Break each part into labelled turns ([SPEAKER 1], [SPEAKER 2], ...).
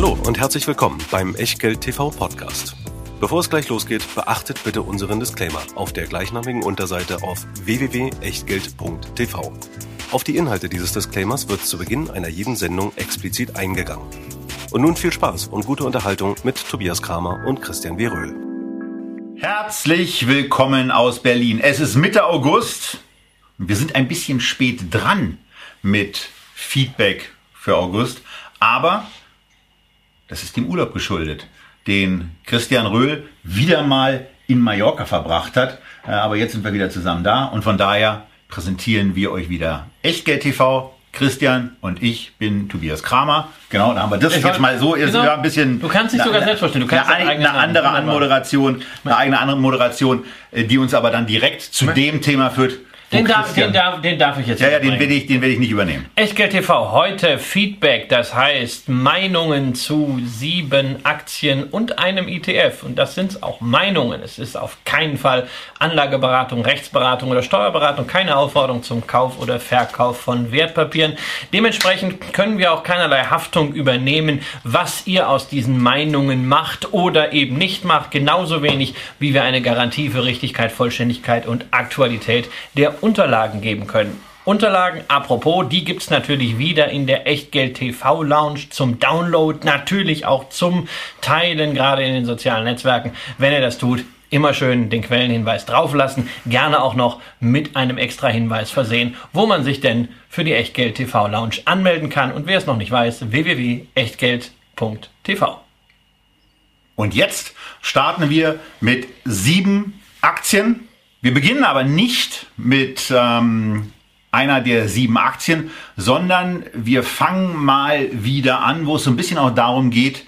[SPEAKER 1] Hallo und herzlich willkommen beim Echtgeld TV Podcast. Bevor es gleich losgeht, beachtet bitte unseren Disclaimer auf der gleichnamigen Unterseite auf www.echtgeld.tv. Auf die Inhalte dieses Disclaimers wird zu Beginn einer jeden Sendung explizit eingegangen. Und nun viel Spaß und gute Unterhaltung mit Tobias Kramer und Christian W. Röhl.
[SPEAKER 2] Herzlich willkommen aus Berlin. Es ist Mitte August. Wir sind ein bisschen spät dran mit Feedback für August, aber das ist dem Urlaub geschuldet, den Christian Röhl wieder mal in Mallorca verbracht hat. Äh, aber jetzt sind wir wieder zusammen da und von daher präsentieren wir euch wieder Echtgeld TV. Christian und ich bin Tobias Kramer. Genau, da haben wir das
[SPEAKER 3] Ich
[SPEAKER 2] jetzt mal so. Ist
[SPEAKER 3] genau.
[SPEAKER 2] ja ein bisschen.
[SPEAKER 3] Du kannst dich sogar selbst vorstellen. Du kannst
[SPEAKER 2] eine, eine andere. Anmoderation, eine eigene andere Moderation, äh, die uns aber dann direkt zu dem Thema führt.
[SPEAKER 3] Den darf, den, darf, den darf ich jetzt
[SPEAKER 2] ja, ja, den werde ich, den werde ich nicht übernehmen.
[SPEAKER 3] Echtgeld TV, heute Feedback, das heißt Meinungen zu sieben Aktien und einem ETF. Und das sind auch Meinungen. Es ist auf keinen Fall Anlageberatung, Rechtsberatung oder Steuerberatung, keine Aufforderung zum Kauf oder Verkauf von Wertpapieren. Dementsprechend können wir auch keinerlei Haftung übernehmen, was ihr aus diesen Meinungen macht oder eben nicht macht. Genauso wenig, wie wir eine Garantie für Richtigkeit, Vollständigkeit und Aktualität der Unterlagen geben können. Unterlagen, apropos, die gibt's natürlich wieder in der Echtgeld TV Lounge zum Download, natürlich auch zum Teilen, gerade in den sozialen Netzwerken. Wenn ihr das tut, immer schön den Quellenhinweis drauflassen, gerne auch noch mit einem extra Hinweis versehen, wo man sich denn für die Echtgeld TV Lounge anmelden kann. Und wer es noch nicht weiß, www.echtgeld.tv.
[SPEAKER 2] Und jetzt starten wir mit sieben Aktien. Wir beginnen aber nicht mit ähm, einer der sieben Aktien, sondern wir fangen mal wieder an, wo es so ein bisschen auch darum geht,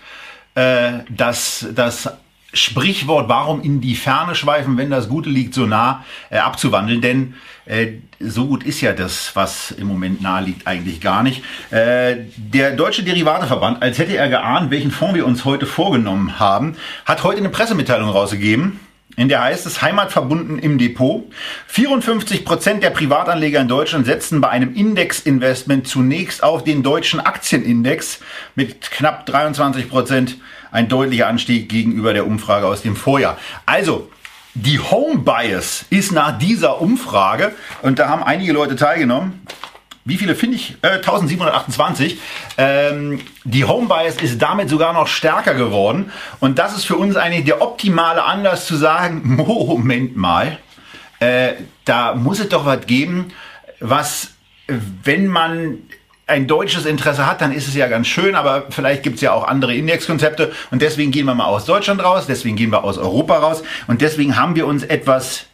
[SPEAKER 2] äh, dass das Sprichwort, warum in die Ferne schweifen, wenn das Gute liegt so nah, äh, abzuwandeln. Denn äh, so gut ist ja das, was im Moment nahe liegt, eigentlich gar nicht. Äh, der Deutsche Derivateverband, als hätte er geahnt, welchen Fonds wir uns heute vorgenommen haben, hat heute eine Pressemitteilung rausgegeben. In der heißt es Heimatverbunden im Depot. 54 Prozent der Privatanleger in Deutschland setzen bei einem Indexinvestment zunächst auf den deutschen Aktienindex mit knapp 23 Prozent ein deutlicher Anstieg gegenüber der Umfrage aus dem Vorjahr. Also, die Home Bias ist nach dieser Umfrage, und da haben einige Leute teilgenommen, wie viele finde ich? Äh, 1728. Ähm, die Home Bias ist damit sogar noch stärker geworden. Und das ist für uns eigentlich der optimale Anlass zu sagen, Moment mal, äh, da muss es doch was geben, was, wenn man ein deutsches Interesse hat, dann ist es ja ganz schön, aber vielleicht gibt es ja auch andere Indexkonzepte und deswegen gehen wir mal aus Deutschland raus, deswegen gehen wir aus Europa raus und deswegen haben wir uns etwas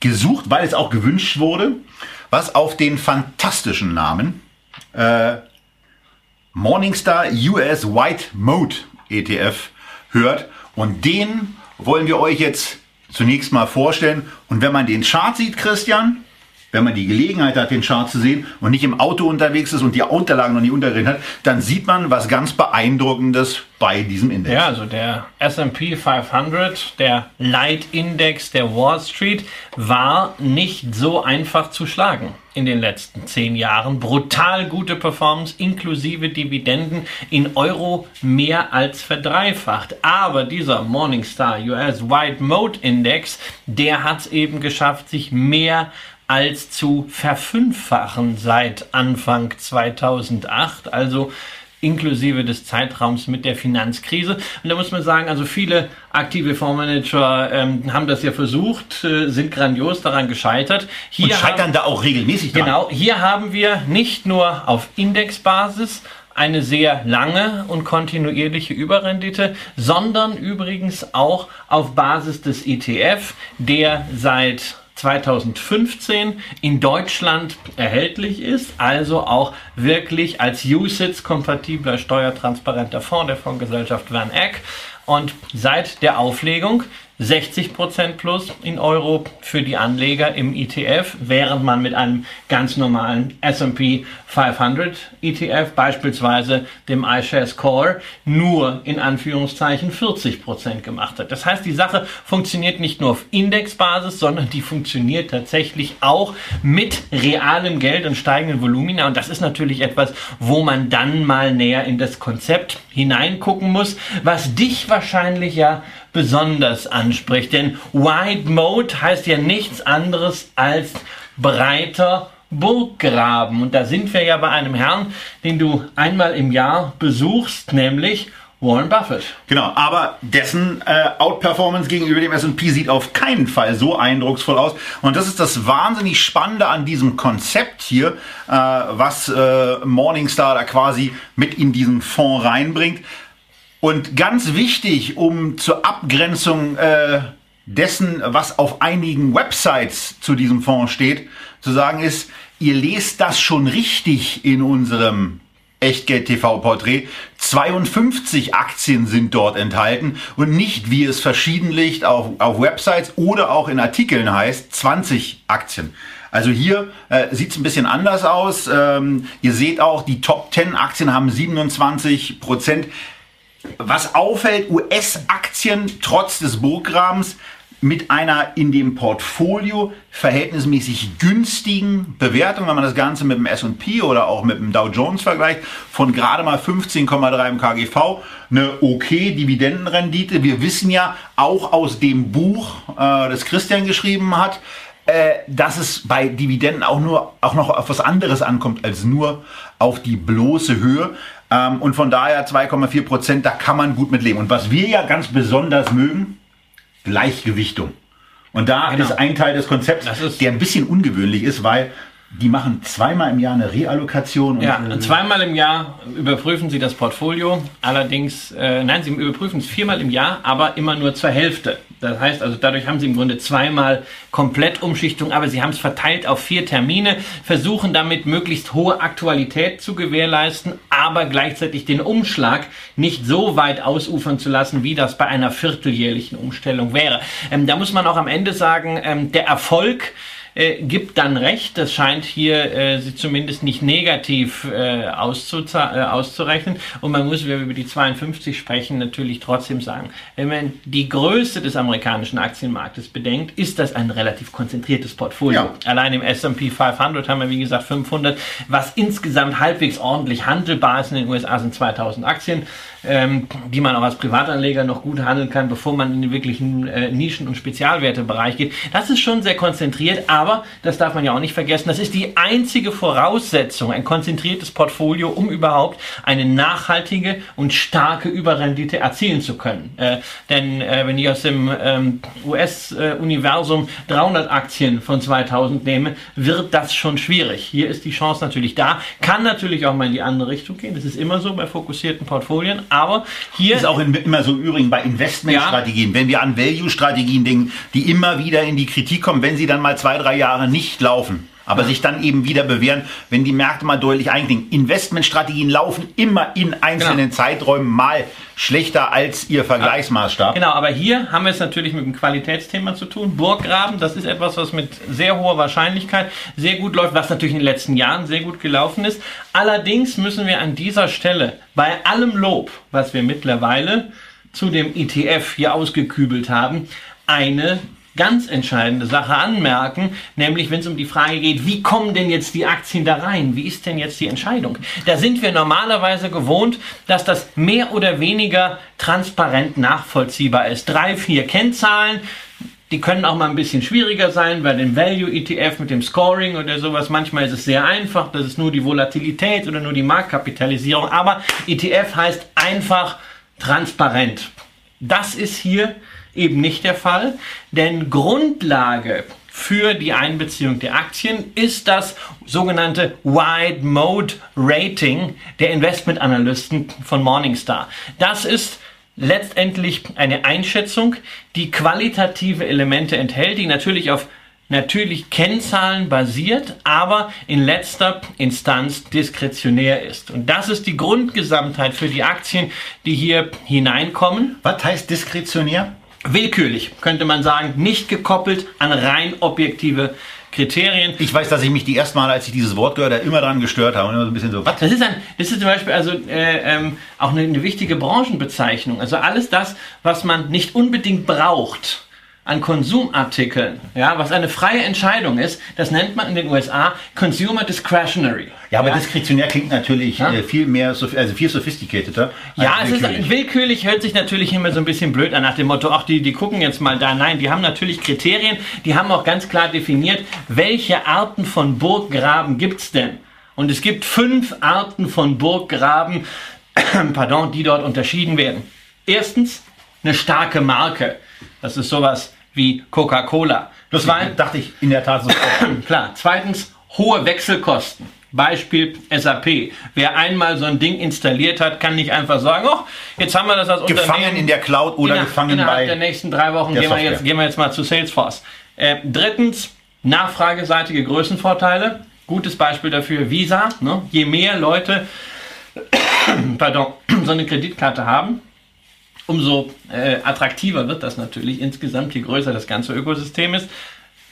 [SPEAKER 2] gesucht, weil es auch gewünscht wurde, was auf den fantastischen Namen äh, Morningstar US White Mode ETF hört. Und den wollen wir euch jetzt zunächst mal vorstellen. Und wenn man den Chart sieht, Christian, wenn man die Gelegenheit hat, den Chart zu sehen und nicht im Auto unterwegs ist und die Unterlagen noch nicht untergerechnet hat, dann sieht man was ganz Beeindruckendes bei diesem Index.
[SPEAKER 3] Ja, also der S&P 500, der Leitindex der Wall Street, war nicht so einfach zu schlagen in den letzten zehn Jahren. Brutal gute Performance inklusive Dividenden in Euro mehr als verdreifacht. Aber dieser Morningstar US White Mode Index, der hat es eben geschafft, sich mehr zu verfünffachen seit Anfang 2008. Also inklusive des Zeitraums mit der Finanzkrise. Und da muss man sagen, also viele aktive Fondsmanager ähm, haben das ja versucht, äh, sind grandios daran gescheitert. Hier
[SPEAKER 2] und scheitern
[SPEAKER 3] haben,
[SPEAKER 2] da auch regelmäßig dran.
[SPEAKER 3] Genau, hier haben wir nicht nur auf Indexbasis eine sehr lange und kontinuierliche Überrendite, sondern übrigens auch auf Basis des ETF, der seit 2015 in Deutschland erhältlich ist, also auch wirklich als USITS-kompatibler steuertransparenter Fonds der Fondsgesellschaft Van Eck. Und seit der Auflegung 60% plus in Euro für die Anleger im ETF, während man mit einem ganz normalen S&P 500 ETF, beispielsweise dem iShares Core, nur in Anführungszeichen 40% gemacht hat. Das heißt, die Sache funktioniert nicht nur auf Indexbasis, sondern die funktioniert tatsächlich auch mit realem Geld und steigenden Volumina. Und das ist natürlich etwas, wo man dann mal näher in das Konzept hineingucken muss, was dich wahrscheinlich ja besonders anspricht. Denn Wide Mode heißt ja nichts anderes als breiter Burggraben. Und da sind wir ja bei einem Herrn, den du einmal im Jahr besuchst, nämlich Warren Buffett.
[SPEAKER 2] Genau, aber dessen äh, Outperformance gegenüber dem S&P sieht auf keinen Fall so eindrucksvoll aus. Und das ist das wahnsinnig Spannende an diesem Konzept hier, äh, was äh, Morningstar da quasi mit in diesen Fonds reinbringt. Und ganz wichtig, um zur Abgrenzung äh, dessen, was auf einigen Websites zu diesem Fonds steht, zu sagen ist, ihr lest das schon richtig in unserem Echtgeld TV Porträt. 52 Aktien sind dort enthalten und nicht, wie es verschiedentlich auf, auf Websites oder auch in Artikeln heißt, 20 Aktien. Also hier äh, sieht es ein bisschen anders aus. Ähm, ihr seht auch, die Top 10 Aktien haben 27 Prozent. Was auffällt, US-Aktien trotz des Burggrabens mit einer in dem Portfolio verhältnismäßig günstigen Bewertung, wenn man das Ganze mit dem S&P oder auch mit dem Dow Jones vergleicht, von gerade mal 15,3 im KGV, eine okay Dividendenrendite. Wir wissen ja auch aus dem Buch, äh, das Christian geschrieben hat, äh, dass es bei Dividenden auch nur auch noch auf was anderes ankommt als nur auf die bloße Höhe. Ähm, und von daher 2,4 Prozent, da kann man gut mit leben. Und was wir ja ganz besonders mögen, Gleichgewichtung. Und da genau. ist ein Teil des Konzepts, der ein bisschen ungewöhnlich ist, weil die machen zweimal im Jahr eine Reallokation.
[SPEAKER 3] ja, und äh, zweimal im Jahr überprüfen sie das Portfolio. Allerdings, äh, nein, sie überprüfen es viermal im Jahr, aber immer nur zur Hälfte. Das heißt also, dadurch haben sie im Grunde zweimal Komplettumschichtung, aber sie haben es verteilt auf vier Termine, versuchen damit möglichst hohe Aktualität zu gewährleisten, aber gleichzeitig den Umschlag nicht so weit ausufern zu lassen, wie das bei einer vierteljährlichen Umstellung wäre. Ähm, da muss man auch am Ende sagen, ähm, der Erfolg äh, gibt dann recht. Das scheint hier äh, sie zumindest nicht negativ äh, äh, auszurechnen. Und man muss, wenn wir über die 52 sprechen, natürlich trotzdem sagen, wenn man die Größe des amerikanischen Aktienmarktes bedenkt, ist das ein relativ konzentriertes Portfolio. Ja. Allein im S&P 500 haben wir, wie gesagt, 500, was insgesamt halbwegs ordentlich handelbar ist. In den USA sind 2000 Aktien ähm, die man auch als Privatanleger noch gut handeln kann, bevor man in den wirklichen äh, Nischen- und Spezialwertebereich geht. Das ist schon sehr konzentriert, aber das darf man ja auch nicht vergessen, das ist die einzige Voraussetzung, ein konzentriertes Portfolio, um überhaupt eine nachhaltige und starke Überrendite erzielen zu können. Äh, denn äh, wenn ich aus dem ähm, US-Universum 300 Aktien von 2000 nehme, wird das schon schwierig. Hier ist die Chance natürlich da, kann natürlich auch mal in die andere Richtung gehen. Das ist immer so bei fokussierten Portfolien, aber hier
[SPEAKER 2] ist auch in, immer so übrigens bei Investmentstrategien, ja. wenn wir an Value-Strategien denken, die immer wieder in die Kritik kommen, wenn sie dann mal zwei, drei Jahre nicht laufen aber sich dann eben wieder bewähren, wenn die Märkte mal deutlich einklinken. Investmentstrategien laufen immer in einzelnen genau. Zeiträumen mal schlechter als ihr Vergleichsmaßstab.
[SPEAKER 3] Genau, aber hier haben wir es natürlich mit dem Qualitätsthema zu tun. Burggraben, das ist etwas, was mit sehr hoher Wahrscheinlichkeit sehr gut läuft, was natürlich in den letzten Jahren sehr gut gelaufen ist. Allerdings müssen wir an dieser Stelle bei allem Lob, was wir mittlerweile zu dem ETF hier ausgekübelt haben, eine ganz entscheidende Sache anmerken, nämlich wenn es um die Frage geht, wie kommen denn jetzt die Aktien da rein? Wie ist denn jetzt die Entscheidung? Da sind wir normalerweise gewohnt, dass das mehr oder weniger transparent nachvollziehbar ist. Drei, vier Kennzahlen, die können auch mal ein bisschen schwieriger sein bei dem Value ETF mit dem Scoring oder sowas. Manchmal ist es sehr einfach, das ist nur die Volatilität oder nur die Marktkapitalisierung. Aber ETF heißt einfach transparent. Das ist hier eben nicht der Fall, denn Grundlage für die Einbeziehung der Aktien ist das sogenannte Wide Mode Rating der Investmentanalysten von Morningstar. Das ist letztendlich eine Einschätzung, die qualitative Elemente enthält, die natürlich auf natürlich kennzahlenbasiert, aber in letzter Instanz diskretionär ist. Und das ist die Grundgesamtheit für die Aktien, die hier hineinkommen.
[SPEAKER 2] Was heißt diskretionär?
[SPEAKER 3] Willkürlich, könnte man sagen, nicht gekoppelt an rein objektive Kriterien.
[SPEAKER 2] Ich weiß, dass ich mich die ersten Mal, als ich dieses Wort gehört habe, immer daran gestört habe. Und immer so ein bisschen so,
[SPEAKER 3] was? Das ist, ein, das ist zum Beispiel also, äh, ähm, auch eine, eine wichtige Branchenbezeichnung. Also alles das, was man nicht unbedingt braucht an Konsumartikeln, ja, was eine freie Entscheidung ist, das nennt man in den USA Consumer Discretionary.
[SPEAKER 2] Ja, aber ja. diskretionär klingt natürlich ja? äh, viel mehr, also viel sophisticateder.
[SPEAKER 3] Ja, es willkürlich. ist willkürlich, hört sich natürlich immer so ein bisschen blöd an nach dem Motto, ach, die, die gucken jetzt mal da. Nein, die haben natürlich Kriterien, die haben auch ganz klar definiert, welche Arten von Burggraben gibt's denn? Und es gibt fünf Arten von Burggraben, pardon, die dort unterschieden werden. Erstens, eine starke Marke. Das ist sowas wie Coca-Cola.
[SPEAKER 2] Das dachte ich in der Tat so.
[SPEAKER 3] Klar. Zweitens, hohe Wechselkosten. Beispiel SAP. Wer einmal so ein Ding installiert hat, kann nicht einfach sagen, oh, jetzt haben wir das als
[SPEAKER 2] gefangen Unternehmen. in der Cloud oder
[SPEAKER 3] innerhalb,
[SPEAKER 2] gefangen
[SPEAKER 3] innerhalb
[SPEAKER 2] bei
[SPEAKER 3] der nächsten drei Wochen gehen wir, jetzt, gehen wir jetzt mal zu Salesforce. Äh, drittens, nachfrageseitige Größenvorteile. Gutes Beispiel dafür, Visa. Ne? Je mehr Leute pardon, so eine Kreditkarte haben, umso äh, attraktiver wird das natürlich insgesamt, je größer das ganze Ökosystem ist.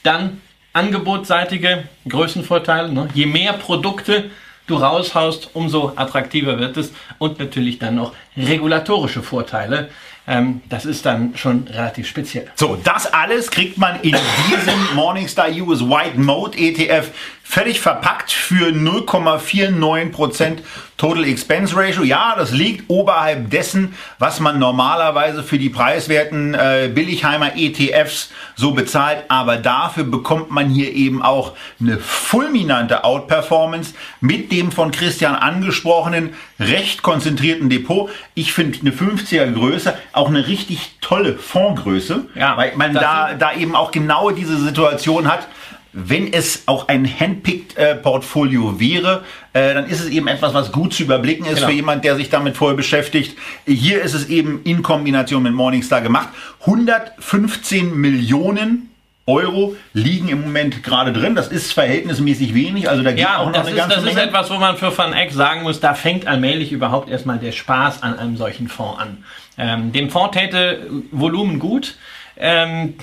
[SPEAKER 3] Dann angebotsseitige Größenvorteile. Ne? Je mehr Produkte du raushaust, umso attraktiver wird es. Und natürlich dann noch regulatorische Vorteile. Ähm, das ist dann schon relativ speziell.
[SPEAKER 2] So, das alles kriegt man in diesem Morningstar US White Mode ETF völlig verpackt für 0,49% Total Expense Ratio. Ja, das liegt oberhalb dessen, was man normalerweise für die preiswerten äh, Billigheimer ETFs so bezahlt. Aber dafür bekommt man hier eben auch eine fulminante Outperformance mit dem von Christian angesprochenen recht konzentrierten Depot. Ich finde eine 50er Größe auch eine richtig tolle Fondsgröße, ja, weil man da, da eben auch genau diese Situation hat wenn es auch ein Handpicked-Portfolio äh, wäre, äh, dann ist es eben etwas, was gut zu überblicken ist genau. für jemand, der sich damit voll beschäftigt. Hier ist es eben in Kombination mit Morningstar gemacht. 115 Millionen Euro liegen im Moment gerade drin. Das ist verhältnismäßig wenig. Also da geht ja, auch noch
[SPEAKER 3] das
[SPEAKER 2] eine
[SPEAKER 3] ist,
[SPEAKER 2] ganze
[SPEAKER 3] das Menge. ist etwas, wo man für Van Eck sagen muss, da fängt allmählich überhaupt erstmal der Spaß an einem solchen Fonds an. Ähm, dem Fonds täte Volumen gut. Ähm,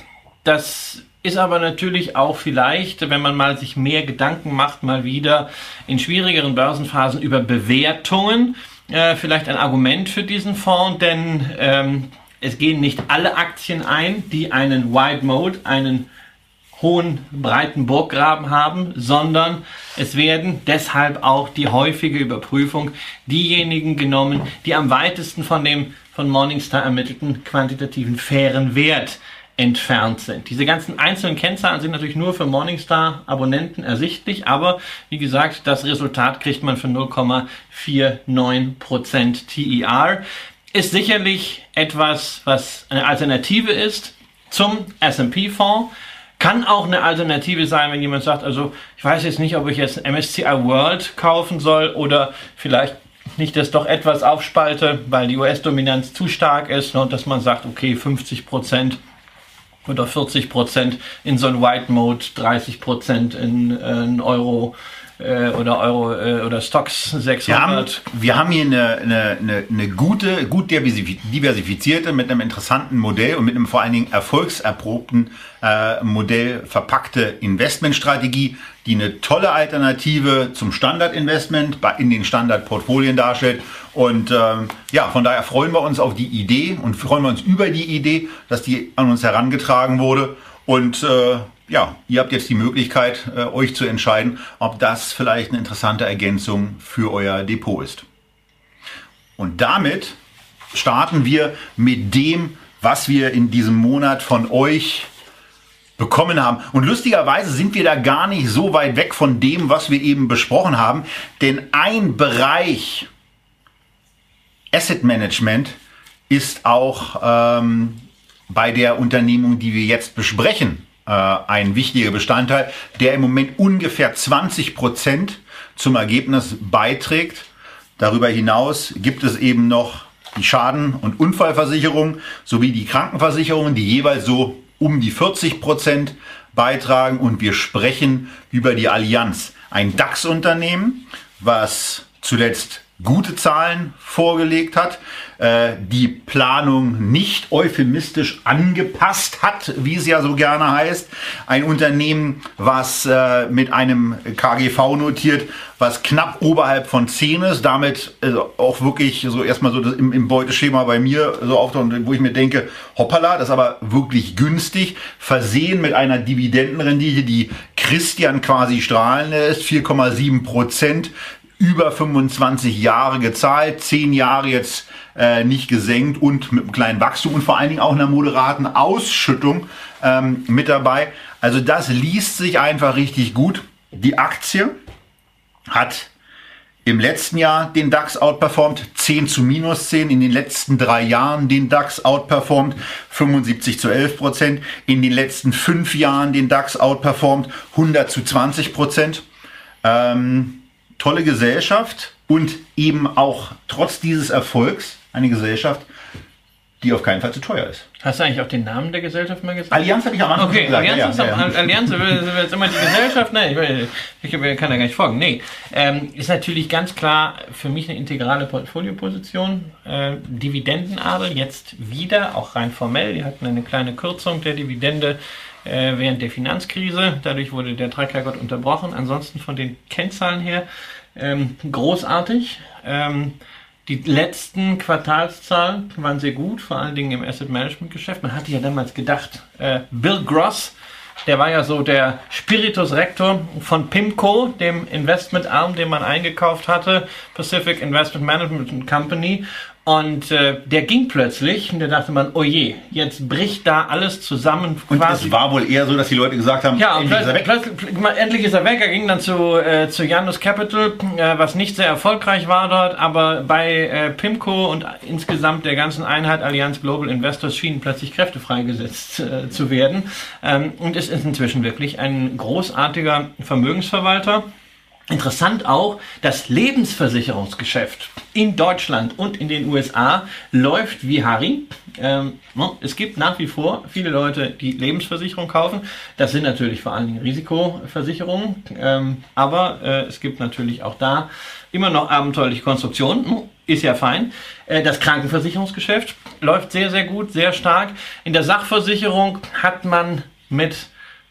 [SPEAKER 3] das ist aber natürlich auch vielleicht, wenn man mal sich mehr Gedanken macht, mal wieder in schwierigeren Börsenphasen über Bewertungen, äh, vielleicht ein Argument für diesen Fonds, denn ähm, es gehen nicht alle Aktien ein, die einen Wide Mode, einen hohen, breiten Burggraben haben, sondern es werden deshalb auch die häufige Überprüfung diejenigen genommen, die am weitesten von dem von Morningstar ermittelten quantitativen fairen Wert entfernt sind. Diese ganzen einzelnen Kennzahlen sind natürlich nur für Morningstar-Abonnenten ersichtlich, aber wie gesagt, das Resultat kriegt man für 0,49% TER. Ist sicherlich etwas, was eine Alternative ist zum S&P-Fonds. Kann auch eine Alternative sein, wenn jemand sagt, also ich weiß jetzt nicht, ob ich jetzt MSCI World kaufen soll oder vielleicht nicht das doch etwas aufspalte, weil die US-Dominanz zu stark ist und dass man sagt, okay, 50 Prozent oder 40 Prozent in so ein White Mode, 30 Prozent in, äh, in Euro äh, oder Euro äh, oder Stocks 600.
[SPEAKER 2] Wir haben, wir haben hier eine, eine, eine, gute, gut diversifizierte, mit einem interessanten Modell und mit einem vor allen Dingen erfolgserprobten äh, Modell verpackte Investmentstrategie, die eine tolle Alternative zum Standardinvestment in den Standardportfolien darstellt. Und ähm, ja, von daher freuen wir uns auf die Idee und freuen wir uns über die Idee, dass die an uns herangetragen wurde. Und äh, ja, ihr habt jetzt die Möglichkeit, äh, euch zu entscheiden, ob das vielleicht eine interessante Ergänzung für euer Depot ist. Und damit starten wir mit dem, was wir in diesem Monat von euch bekommen haben. Und lustigerweise sind wir da gar nicht so weit weg von dem, was wir eben besprochen haben. Denn ein Bereich Asset Management ist auch ähm, bei der Unternehmung, die wir jetzt besprechen, äh, ein wichtiger Bestandteil, der im Moment ungefähr 20 Prozent zum Ergebnis beiträgt. Darüber hinaus gibt es eben noch die Schaden- und Unfallversicherung sowie die Krankenversicherungen, die jeweils so um die 40 Prozent beitragen und wir sprechen über die Allianz. Ein DAX-Unternehmen, was zuletzt gute Zahlen vorgelegt hat, äh, die Planung nicht euphemistisch angepasst hat, wie es ja so gerne heißt. Ein Unternehmen, was äh, mit einem KGV notiert, was knapp oberhalb von 10 ist, damit also auch wirklich so erstmal so im, im Beuteschema bei mir so auftaucht, wo ich mir denke, hoppala, das ist aber wirklich günstig, versehen mit einer Dividendenrendite, die Christian quasi strahlen lässt, 4,7 Prozent, über 25 Jahre gezahlt, 10 Jahre jetzt äh, nicht gesenkt und mit einem kleinen Wachstum und vor allen Dingen auch einer moderaten Ausschüttung ähm, mit dabei. Also das liest sich einfach richtig gut. Die Aktie hat im letzten Jahr den DAX outperformt, 10 zu minus 10, in den letzten drei Jahren den DAX outperformt, 75 zu 11 Prozent, in den letzten fünf Jahren den DAX outperformt, 100 zu 20 Prozent. Ähm, tolle Gesellschaft und eben auch trotz dieses Erfolgs eine Gesellschaft, die auf keinen Fall zu teuer ist.
[SPEAKER 3] Hast du eigentlich auch den Namen der Gesellschaft mal gesagt?
[SPEAKER 2] Allianz hatte ich am Anfang
[SPEAKER 3] okay,
[SPEAKER 2] gesagt.
[SPEAKER 3] Allianz,
[SPEAKER 2] ja,
[SPEAKER 3] ist
[SPEAKER 2] ja, ja.
[SPEAKER 3] Allianz ist jetzt immer die Gesellschaft. Nein, ich, ich, ich kann da gar nicht folgen. Nee, ähm, ist natürlich ganz klar für mich eine integrale Portfolioposition. Äh, Dividendenadel jetzt wieder, auch rein formell. Die hatten eine kleine Kürzung der Dividende äh, während der Finanzkrise. Dadurch wurde der Dreiklergott unterbrochen. Ansonsten von den Kennzahlen her ähm, großartig. Ähm, die letzten Quartalszahlen waren sehr gut, vor allen Dingen im Asset Management Geschäft. Man hatte ja damals gedacht, äh, Bill Gross, der war ja so der Spiritus Rector von PIMCO, dem Investmentarm, den man eingekauft hatte, Pacific Investment Management Company. Und äh, der ging plötzlich und da dachte man, oh je, jetzt bricht da alles zusammen.
[SPEAKER 2] Und es war wohl eher so, dass die Leute gesagt haben,
[SPEAKER 3] Ja,
[SPEAKER 2] endlich ist er weg.
[SPEAKER 3] plötzlich, endlich ist er weg. Er ging dann zu, äh, zu Janus Capital, äh, was nicht sehr erfolgreich war dort, aber bei äh, PIMCO und insgesamt der ganzen Einheit Allianz Global Investors schienen plötzlich Kräfte freigesetzt äh, zu werden. Ähm, und es ist inzwischen wirklich ein großartiger Vermögensverwalter. Interessant auch, das Lebensversicherungsgeschäft in Deutschland und in den USA läuft wie Harry. Ähm, ne, es gibt nach wie vor viele Leute, die Lebensversicherung kaufen. Das sind natürlich vor allen Dingen Risikoversicherungen. Ähm, aber äh, es gibt natürlich auch da immer noch abenteuerliche Konstruktionen. Ist ja fein. Äh, das Krankenversicherungsgeschäft läuft sehr, sehr gut, sehr stark. In der Sachversicherung hat man mit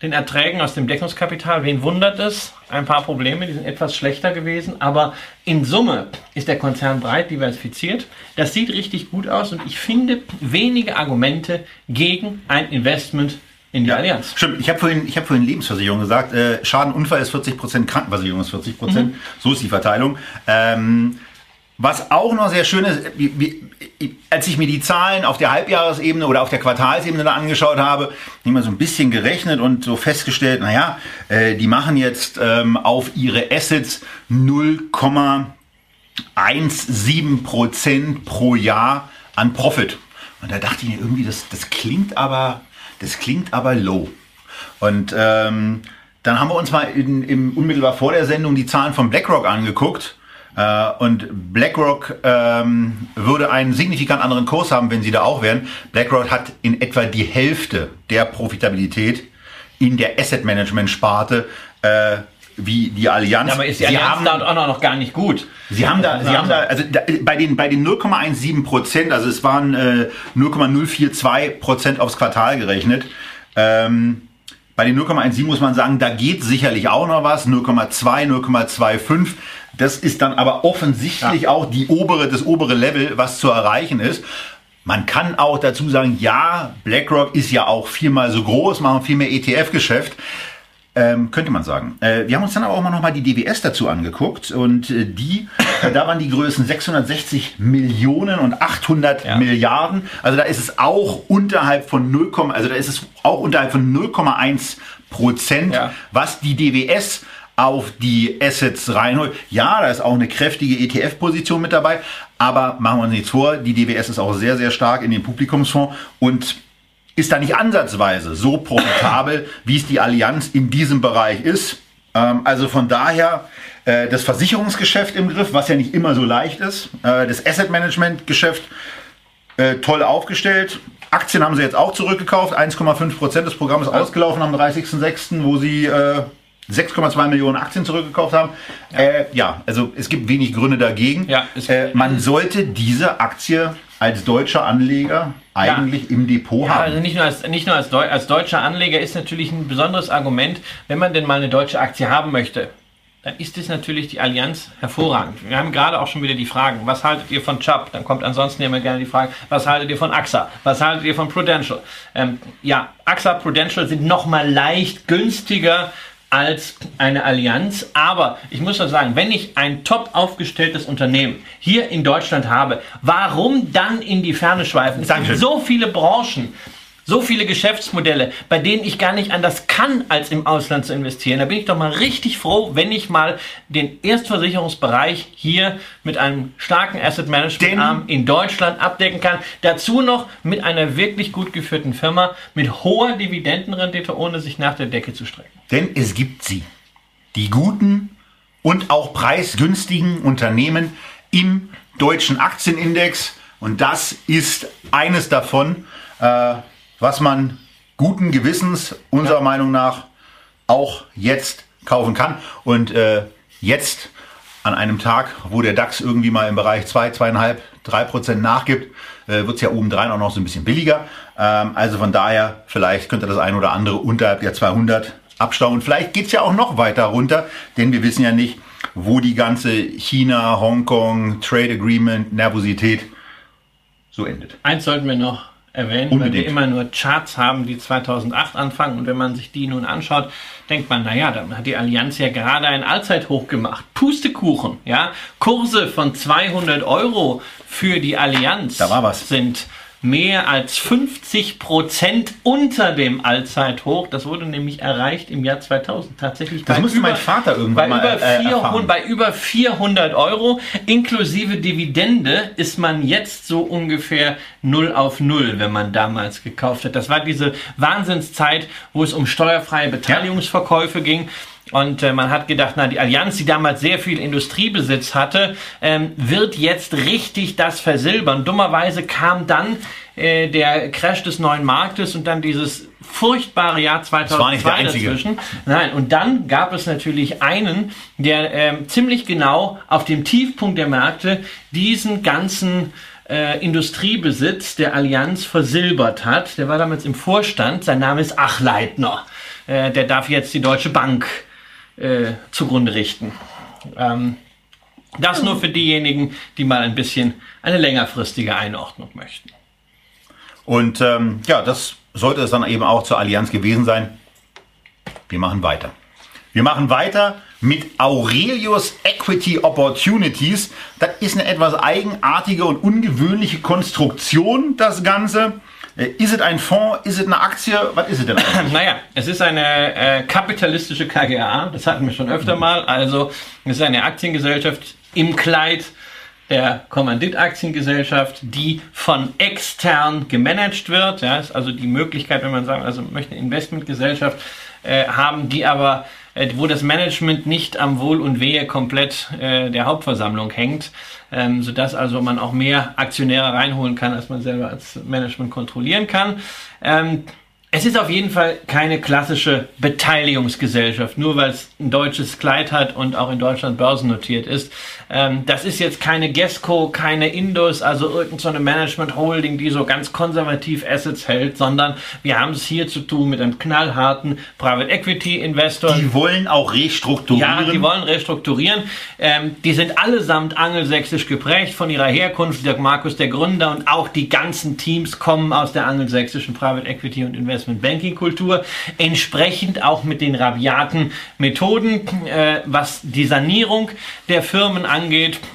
[SPEAKER 3] den Erträgen aus dem Deckungskapital, wen wundert es? Ein paar Probleme, die sind etwas schlechter gewesen, aber in Summe ist der Konzern breit diversifiziert. Das sieht richtig gut aus und ich finde wenige Argumente gegen ein Investment in die Allianz.
[SPEAKER 2] Stimmt, ich habe vorhin, ich hab vorhin Lebensversicherung gesagt. Äh, Schadenunfall ist 40%, Krankenversicherung ist 40%.
[SPEAKER 3] Mhm.
[SPEAKER 2] So ist die Verteilung. Ähm, was auch noch sehr schön ist, wie, wie, als ich mir die Zahlen auf der Halbjahresebene oder auf der Quartalsebene da angeschaut habe, mal so ein bisschen gerechnet und so festgestellt, naja, äh, die machen jetzt ähm, auf ihre Assets 0,17 Prozent pro Jahr an Profit. Und da dachte ich mir irgendwie, das, das klingt aber, das klingt aber low. Und ähm, dann haben wir uns mal in, im, unmittelbar vor der Sendung die Zahlen von BlackRock angeguckt. Äh, und BlackRock ähm, würde einen signifikant anderen Kurs haben, wenn sie da auch wären. BlackRock hat in etwa die Hälfte der Profitabilität in der Asset Management Sparte äh, wie die Allianz.
[SPEAKER 3] Aber ist die
[SPEAKER 2] sie
[SPEAKER 3] Allianz
[SPEAKER 2] haben,
[SPEAKER 3] da auch noch, noch gar nicht gut.
[SPEAKER 2] Sie haben da, Sie haben da, also da, bei den bei den 0,17 Prozent, also es waren äh, 0,042 Prozent aufs Quartal gerechnet. Ähm, bei den 0,17 muss man sagen, da geht sicherlich auch noch was. 0,2, 0,25. Das ist dann aber offensichtlich
[SPEAKER 3] Ja.
[SPEAKER 2] auch die obere, das obere Level, was zu erreichen ist. Man kann auch dazu sagen, ja, BlackRock ist ja auch viermal so groß, machen viel mehr ETF-Geschäft. Ähm, könnte man sagen. Äh, wir haben uns dann aber auch mal nochmal die DWS dazu angeguckt und äh, die, äh, da waren die Größen 660 Millionen und 800
[SPEAKER 3] Ja.
[SPEAKER 2] Milliarden. Also da ist es auch unterhalb von 0, also da ist es auch unterhalb von 0,1 Prozent,
[SPEAKER 3] Ja.
[SPEAKER 2] was die DWS auf die Assets reinholt. Ja, da ist auch eine kräftige ETF-Position mit dabei, aber machen wir uns nichts vor, die DWS ist auch sehr, sehr stark in den Publikumsfonds und ist da nicht ansatzweise so profitabel, wie es die Allianz in diesem Bereich ist. Ähm, also von daher äh, das Versicherungsgeschäft im Griff, was ja nicht immer so leicht ist, äh, das Asset Management Geschäft äh, toll aufgestellt. Aktien haben sie jetzt auch zurückgekauft. 1,5 Prozent des Programms ausgelaufen am 30.06., wo sie äh, 6,2 Millionen Aktien zurückgekauft haben. Ja. Äh, ja. also es gibt wenig Gründe dagegen. Ja, äh, man sollte diese Aktie als deutscher Anleger eigentlich ja. im Depot ja, haben.
[SPEAKER 3] Also nicht nur, als, nicht nur als, Deu als deutscher Anleger ist natürlich ein besonderes Argument, wenn man denn mal eine deutsche Aktie haben möchte dann ist es natürlich die Allianz hervorragend. Wir haben gerade auch schon wieder die Fragen, was haltet ihr von Chubb? Dann kommt ansonsten immer gerne die Frage, was haltet ihr von AXA? Was haltet ihr von Prudential? Ähm, ja, AXA, Prudential sind nochmal leicht günstiger als eine Allianz. Aber ich muss doch sagen, wenn ich ein top aufgestelltes Unternehmen hier in Deutschland habe, warum dann in die Ferne schweifen? Es gibt so viele Branchen, so viele Geschäftsmodelle, bei denen ich gar nicht anders kann, als im Ausland zu investieren. Da bin ich doch mal richtig froh, wenn ich mal den Erstversicherungsbereich hier mit einem starken Asset Management Arm in Deutschland abdecken kann. Dazu noch mit einer wirklich gut geführten Firma mit hoher Dividendenrendite, ohne sich nach der Decke zu strecken.
[SPEAKER 2] Denn es gibt sie. Die guten und auch preisgünstigen Unternehmen im deutschen Aktienindex. Und das ist eines davon. Äh, was man guten Gewissens unserer ja. Meinung nach auch jetzt kaufen kann. Und äh, jetzt an einem Tag, wo der DAX irgendwie mal im Bereich 2, 2,5, 3 Prozent nachgibt, äh, wird es ja obendrein auch noch so ein bisschen billiger. Ähm, also von daher, vielleicht könnte das ein oder andere unterhalb der 200 abstauben. Vielleicht geht es ja auch noch weiter runter, denn wir wissen ja nicht, wo die ganze China, Hongkong, Trade Agreement, Nervosität so endet.
[SPEAKER 3] Eins sollten wir noch erwähnen, Unbedingt. weil wir immer nur Charts haben, die 2008 anfangen. Und wenn man sich die nun anschaut, denkt man, naja, dann hat die Allianz ja gerade ein Allzeithoch gemacht. Pustekuchen, ja. Kurse von 200 Euro für die Allianz
[SPEAKER 2] da war was.
[SPEAKER 3] sind mehr als 50 Prozent unter dem Allzeithoch. Das wurde nämlich erreicht im Jahr 2000. Tatsächlich
[SPEAKER 2] das musste über, mein Vater irgendwann
[SPEAKER 3] bei
[SPEAKER 2] mal
[SPEAKER 3] über, 400, äh, bei über 400 Euro inklusive Dividende ist man jetzt so ungefähr 0 auf 0, wenn man damals gekauft hat. Das war diese Wahnsinnszeit, wo es um steuerfreie Beteiligungsverkäufe ja. ging. Und äh, man hat gedacht, na, die Allianz, die damals sehr viel Industriebesitz hatte, ähm, wird jetzt richtig das versilbern. Dummerweise kam dann äh, der Crash des neuen Marktes und dann dieses furchtbare Jahr 2002 dazwischen. Nein, und dann gab es natürlich einen, der äh, ziemlich genau auf dem Tiefpunkt der Märkte diesen ganzen äh, Industriebesitz der Allianz versilbert hat. Der war damals im Vorstand. Sein Name ist Achleitner. Äh, der darf jetzt die Deutsche Bank äh, zugrunde richten. Ähm, das nur für diejenigen, die mal ein bisschen eine längerfristige Einordnung möchten.
[SPEAKER 2] Und ähm, ja, das sollte es dann eben auch zur Allianz gewesen sein. Wir machen weiter. Wir machen weiter mit Aurelius Equity Opportunities. Das ist eine etwas eigenartige und ungewöhnliche Konstruktion, das Ganze. Äh, ist es ein Fonds? Ist es eine Aktie? Was ist es denn
[SPEAKER 3] eigentlich? Naja, es ist eine äh, kapitalistische KGA. Das hatten wir schon öfter mhm. mal. Also es ist eine Aktiengesellschaft im Kleid der Kommanditaktiengesellschaft, die von extern gemanagt wird. Ja, ist also die Möglichkeit, wenn man sagt, also möchte eine Investmentgesellschaft äh, haben, die aber wo das Management nicht am Wohl und Wehe komplett äh, der Hauptversammlung hängt, ähm, sodass also man auch mehr Aktionäre reinholen kann, als man selber als Management kontrollieren kann. Ähm, es ist auf jeden Fall keine klassische Beteiligungsgesellschaft, nur weil es ein deutsches Kleid hat und auch in Deutschland börsennotiert ist. Ähm, das ist jetzt keine Gesco, keine Indus, also irgendeine so Management Holding, die so ganz konservativ Assets hält, sondern wir haben es hier zu tun mit einem knallharten Private Equity Investor.
[SPEAKER 2] Die wollen auch restrukturieren.
[SPEAKER 3] Ja, die wollen restrukturieren. Ähm, die sind allesamt angelsächsisch geprägt von ihrer Herkunft. Dirk Markus, der Gründer und auch die ganzen Teams kommen aus der angelsächsischen Private Equity und Investment Investment-Banking-Kultur, entsprechend auch mit den rabiaten Methoden, äh, was die Sanierung der Firmen angeht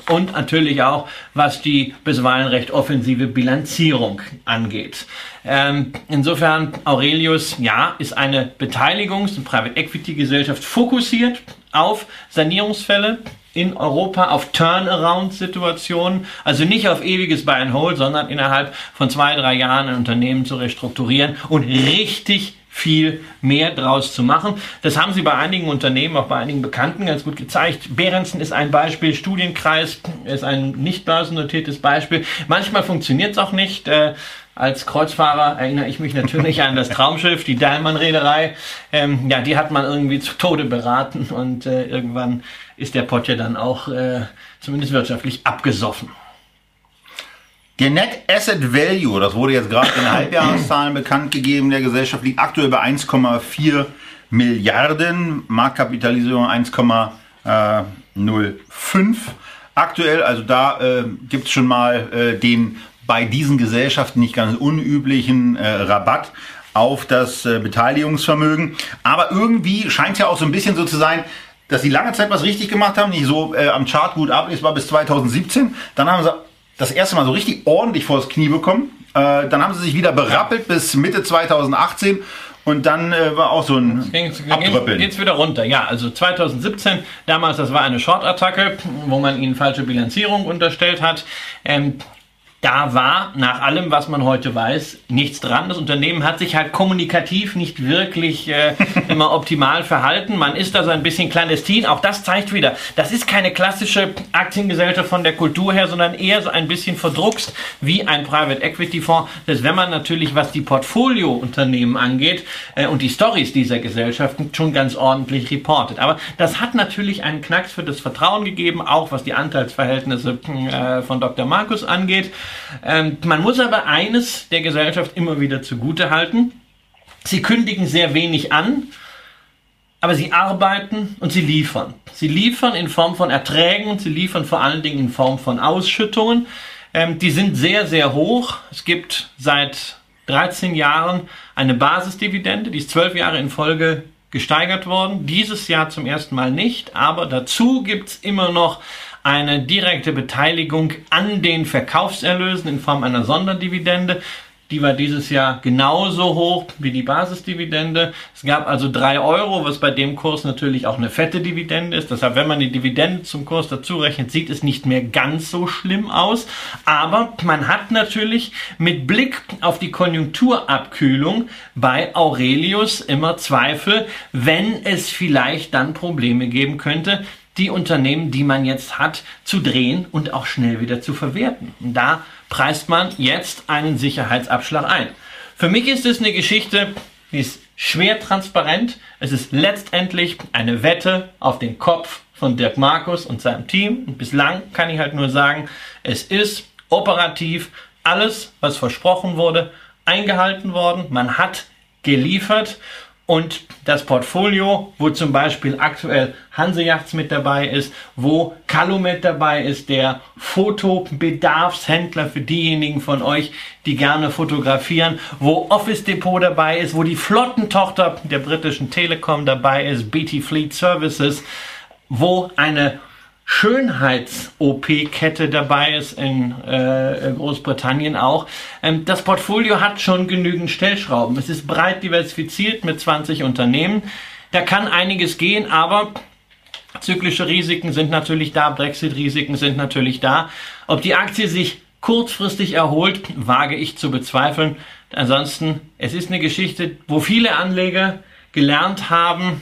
[SPEAKER 3] und natürlich auch was die bisweilen recht offensive Bilanzierung angeht. Ähm, insofern, Aurelius, ja, ist eine Beteiligungs- und Private Equity Gesellschaft fokussiert auf Sanierungsfälle, in Europa auf Turnaround-Situationen, also nicht auf ewiges Buy and Hold, sondern innerhalb von zwei, drei Jahren ein Unternehmen zu restrukturieren und richtig viel mehr draus zu machen. Das haben sie bei einigen Unternehmen, auch bei einigen Bekannten ganz gut gezeigt. Behrensen ist ein Beispiel, Studienkreis ist ein nicht börsennotiertes Beispiel. Manchmal funktioniert es auch nicht. Äh, als Kreuzfahrer erinnere ich mich natürlich an das Traumschiff, die Dahlmann-Reederei. Ähm, ja, die hat man irgendwie zu Tode beraten und äh, irgendwann ist der Pott ja dann auch äh, zumindest wirtschaftlich abgesoffen.
[SPEAKER 2] Der Net Asset Value, das wurde jetzt gerade in Halbjahreszahlen bekannt gegeben, der Gesellschaft liegt aktuell bei 1,4 Milliarden, Marktkapitalisierung 1,05 aktuell. Also da äh, gibt es schon mal äh, den bei diesen Gesellschaften nicht ganz unüblichen äh, Rabatt auf das äh, Beteiligungsvermögen. Aber irgendwie scheint es ja auch so ein bisschen so zu sein, dass sie lange Zeit was richtig gemacht haben, nicht so äh, am Chart gut ablesbar bis 2017. Dann haben sie das erste Mal so richtig ordentlich vors Knie bekommen. Äh, dann haben sie sich wieder berappelt bis Mitte 2018 und dann äh, war auch so ein
[SPEAKER 3] Jetzt Abtröppeln. Geht's wieder runter. Ja, also 2017, damals, das war eine Short-Attacke, wo man ihnen falsche Bilanzierung unterstellt hat. Ähm, da war nach allem, was man heute weiß, nichts dran. Das Unternehmen hat sich halt kommunikativ nicht wirklich äh, immer optimal verhalten. Man ist da so ein bisschen clandestin. Auch das zeigt wieder, das ist keine klassische Aktiengesellschaft von der Kultur her, sondern eher so ein bisschen verdruckst wie ein Private Equity Fonds. Das wenn man natürlich, was die Portfoliounternehmen angeht äh, und die Stories dieser Gesellschaften schon ganz ordentlich reportet. Aber das hat natürlich einen Knacks für das Vertrauen gegeben, auch was die Anteilsverhältnisse äh, von Dr. Markus angeht. Ähm, man muss aber eines der Gesellschaft immer wieder zugute halten. Sie kündigen sehr wenig an, aber sie arbeiten und sie liefern. Sie liefern in Form von Erträgen und sie liefern vor allen Dingen in Form von Ausschüttungen. Ähm, die sind sehr, sehr hoch. Es gibt seit 13 Jahren eine Basisdividende, die ist zwölf Jahre in Folge gesteigert worden. Dieses Jahr zum ersten Mal nicht, aber dazu gibt es immer noch eine direkte Beteiligung an den Verkaufserlösen in Form einer Sonderdividende. Die war dieses Jahr genauso hoch wie die Basisdividende. Es gab also drei Euro, was bei dem Kurs natürlich auch eine fette Dividende ist. Deshalb, wenn man die Dividende zum Kurs dazu rechnet, sieht es nicht mehr ganz so schlimm aus. Aber man hat natürlich mit Blick auf die Konjunkturabkühlung bei Aurelius immer Zweifel, wenn es vielleicht dann Probleme geben könnte, die Unternehmen, die man jetzt hat, zu drehen und auch schnell wieder zu verwerten. Und da preist man jetzt einen Sicherheitsabschlag ein. Für mich ist es eine Geschichte, die ist schwer transparent. Es ist letztendlich eine Wette auf den Kopf von Dirk Markus und seinem Team. Und bislang kann ich halt nur sagen, es ist operativ alles, was versprochen wurde, eingehalten worden. Man hat geliefert und das Portfolio, wo zum Beispiel aktuell Hansejachts mit dabei ist, wo Calumet dabei ist, der Fotobedarfshändler für diejenigen von euch, die gerne fotografieren, wo Office Depot dabei ist, wo die Flottentochter der britischen Telekom dabei ist, BT Fleet Services, wo eine Schönheits-OP-Kette dabei ist in äh, Großbritannien auch. Ähm, das Portfolio hat schon genügend Stellschrauben. Es ist breit diversifiziert mit 20 Unternehmen. Da kann einiges gehen, aber zyklische Risiken sind natürlich da, Brexit-Risiken sind natürlich da. Ob die Aktie sich kurzfristig erholt, wage ich zu bezweifeln. Ansonsten, es ist eine Geschichte, wo viele Anleger gelernt haben,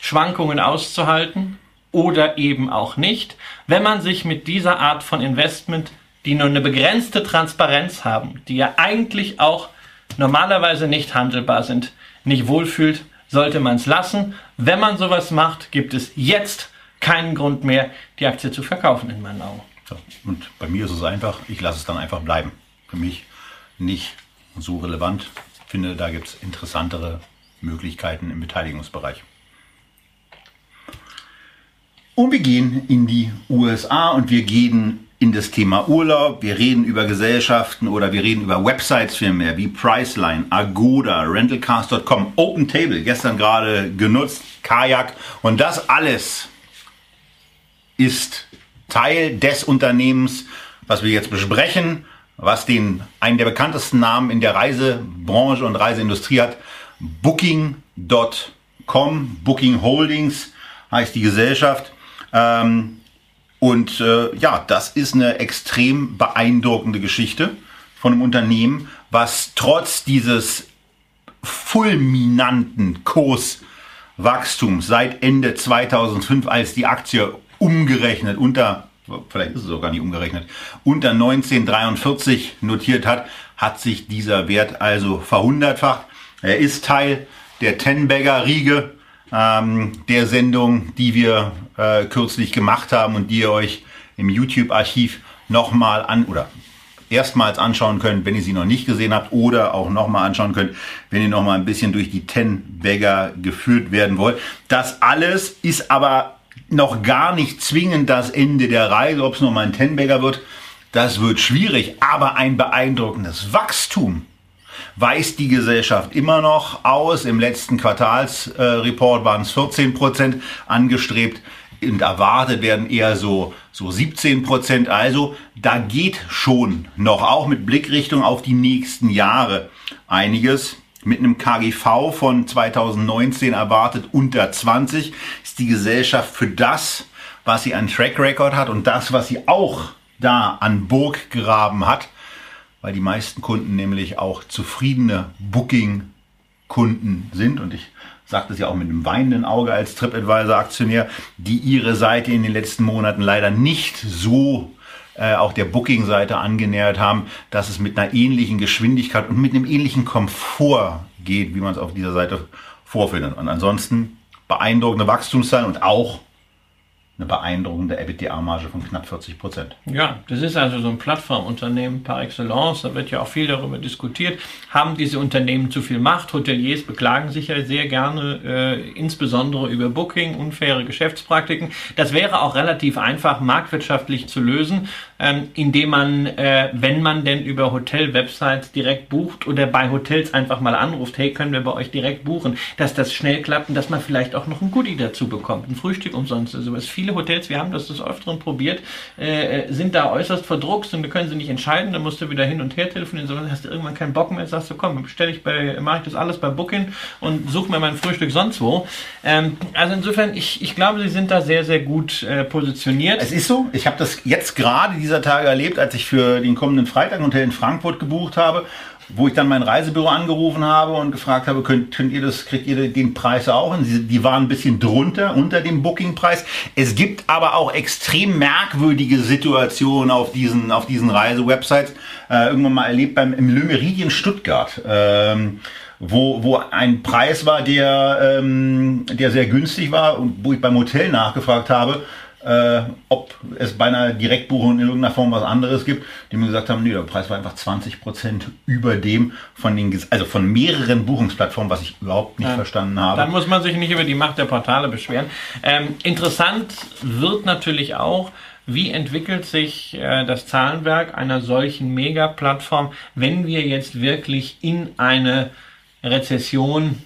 [SPEAKER 3] Schwankungen auszuhalten oder eben auch nicht. Wenn man sich mit dieser Art von Investment, die nur eine begrenzte Transparenz haben, die ja eigentlich auch normalerweise nicht handelbar sind, nicht wohlfühlt, sollte man es lassen. Wenn man sowas macht, gibt es jetzt keinen Grund mehr, die Aktie zu verkaufen, in meinen Augen.
[SPEAKER 2] So, und bei mir ist es einfach, ich lasse es dann einfach bleiben. Für mich nicht so relevant. Ich finde, da gibt es interessantere Möglichkeiten im Beteiligungsbereich. Und wir gehen in die USA und wir gehen in das Thema Urlaub. Wir reden über Gesellschaften oder wir reden über Websites vielmehr wie Priceline, Agoda, Rentalcars.com, Open Table, gestern gerade genutzt, Kajak. Und das alles ist Teil des Unternehmens, was wir jetzt besprechen, was den, einen der bekanntesten Namen in der Reisebranche und Reiseindustrie hat. Booking.com, Booking Holdings heißt die Gesellschaft. Ähm, und äh, ja, das ist eine extrem beeindruckende Geschichte von einem Unternehmen, was trotz dieses fulminanten Kurswachstum seit Ende 2005, als die Aktie umgerechnet unter, vielleicht ist es sogar nicht umgerechnet, unter 1943 notiert hat, hat sich dieser Wert also verhundertfacht. Er ist Teil der Tenbagger-Riege, ähm, der Sendung, die wir äh, kürzlich gemacht haben und die ihr euch im YouTube-Archiv nochmal an oder erstmals anschauen könnt, wenn ihr sie noch nicht gesehen habt oder auch nochmal anschauen könnt, wenn ihr nochmal ein bisschen durch die Ten-Bagger geführt werden wollt. Das alles ist aber noch gar nicht zwingend das Ende der Reise, ob es nochmal ein Ten-Bagger wird. Das wird schwierig, aber ein beeindruckendes Wachstum weist die Gesellschaft immer noch aus. Im letzten Quartalsreport äh, waren es 14 Prozent angestrebt und erwartet werden eher so, so 17 Prozent. Also da geht schon noch, auch mit Blickrichtung auf die nächsten Jahre, einiges. Mit einem KGV von 2019 erwartet unter 20 ist die Gesellschaft für das, was sie an Track Record hat und das, was sie auch da an Burg graben hat, weil die meisten Kunden nämlich auch zufriedene Booking-Kunden sind. Und ich sage das ja auch mit einem weinenden Auge als TripAdvisor-Aktionär, die ihre Seite in den letzten Monaten leider nicht so äh, auch der Booking-Seite angenähert haben, dass es mit einer ähnlichen Geschwindigkeit und mit einem ähnlichen Komfort geht, wie man es auf dieser Seite vorfindet. Und ansonsten beeindruckende Wachstumszahlen und auch eine beeindruckende EBITDA-Marge von knapp 40 Prozent.
[SPEAKER 3] Ja, das ist also so ein Plattformunternehmen par excellence. Da wird ja auch viel darüber diskutiert. Haben diese Unternehmen zu viel Macht? Hoteliers beklagen sich ja sehr gerne, äh, insbesondere über Booking, unfaire Geschäftspraktiken. Das wäre auch relativ einfach marktwirtschaftlich zu lösen, ähm, indem man, äh, wenn man denn über Hotel-Websites direkt bucht oder bei Hotels einfach mal anruft, hey, können wir bei euch direkt buchen, dass das schnell klappt und dass man vielleicht auch noch ein Goodie dazu bekommt, ein Frühstück umsonst oder sowas. Viel viele Hotels, wir haben das des Öfteren probiert, äh, sind da äußerst verdruckt und wir können sie nicht entscheiden. Dann musst du wieder hin und her telefonieren. So hast du irgendwann keinen Bock mehr. Sagst du, komm, bestelle ich bei, mache ich das alles bei Booking und suche mir mein Frühstück sonst wo. Ähm, also insofern, ich, ich glaube, sie sind da sehr, sehr gut äh, positioniert.
[SPEAKER 2] Es ist so. Ich habe das jetzt gerade dieser Tage erlebt, als ich für den kommenden Freitag ein Hotel in Frankfurt gebucht habe wo ich dann mein Reisebüro angerufen habe und gefragt habe, könnt, könnt ihr das, kriegt ihr den Preis auch? Und die, die waren ein bisschen drunter, unter dem Bookingpreis. Es gibt aber auch extrem merkwürdige Situationen auf diesen, auf diesen Reisewebsites. Äh, irgendwann mal erlebt beim im Le Meridien Stuttgart. Ähm, wo, wo ein Preis war, der, ähm, der sehr günstig war und wo ich beim Hotel nachgefragt habe, äh, ob es bei einer Direktbuchung in irgendeiner Form was anderes gibt, die mir gesagt haben, nee, der Preis war einfach 20 Prozent über dem von den, also von mehreren Buchungsplattformen, was ich überhaupt nicht ja. verstanden habe.
[SPEAKER 3] Dann muss man sich nicht über die Macht der Portale beschweren. Ähm, interessant wird natürlich auch, wie entwickelt sich äh, das Zahlenwerk einer solchen Mega-Plattform, wenn wir jetzt wirklich in eine Rezession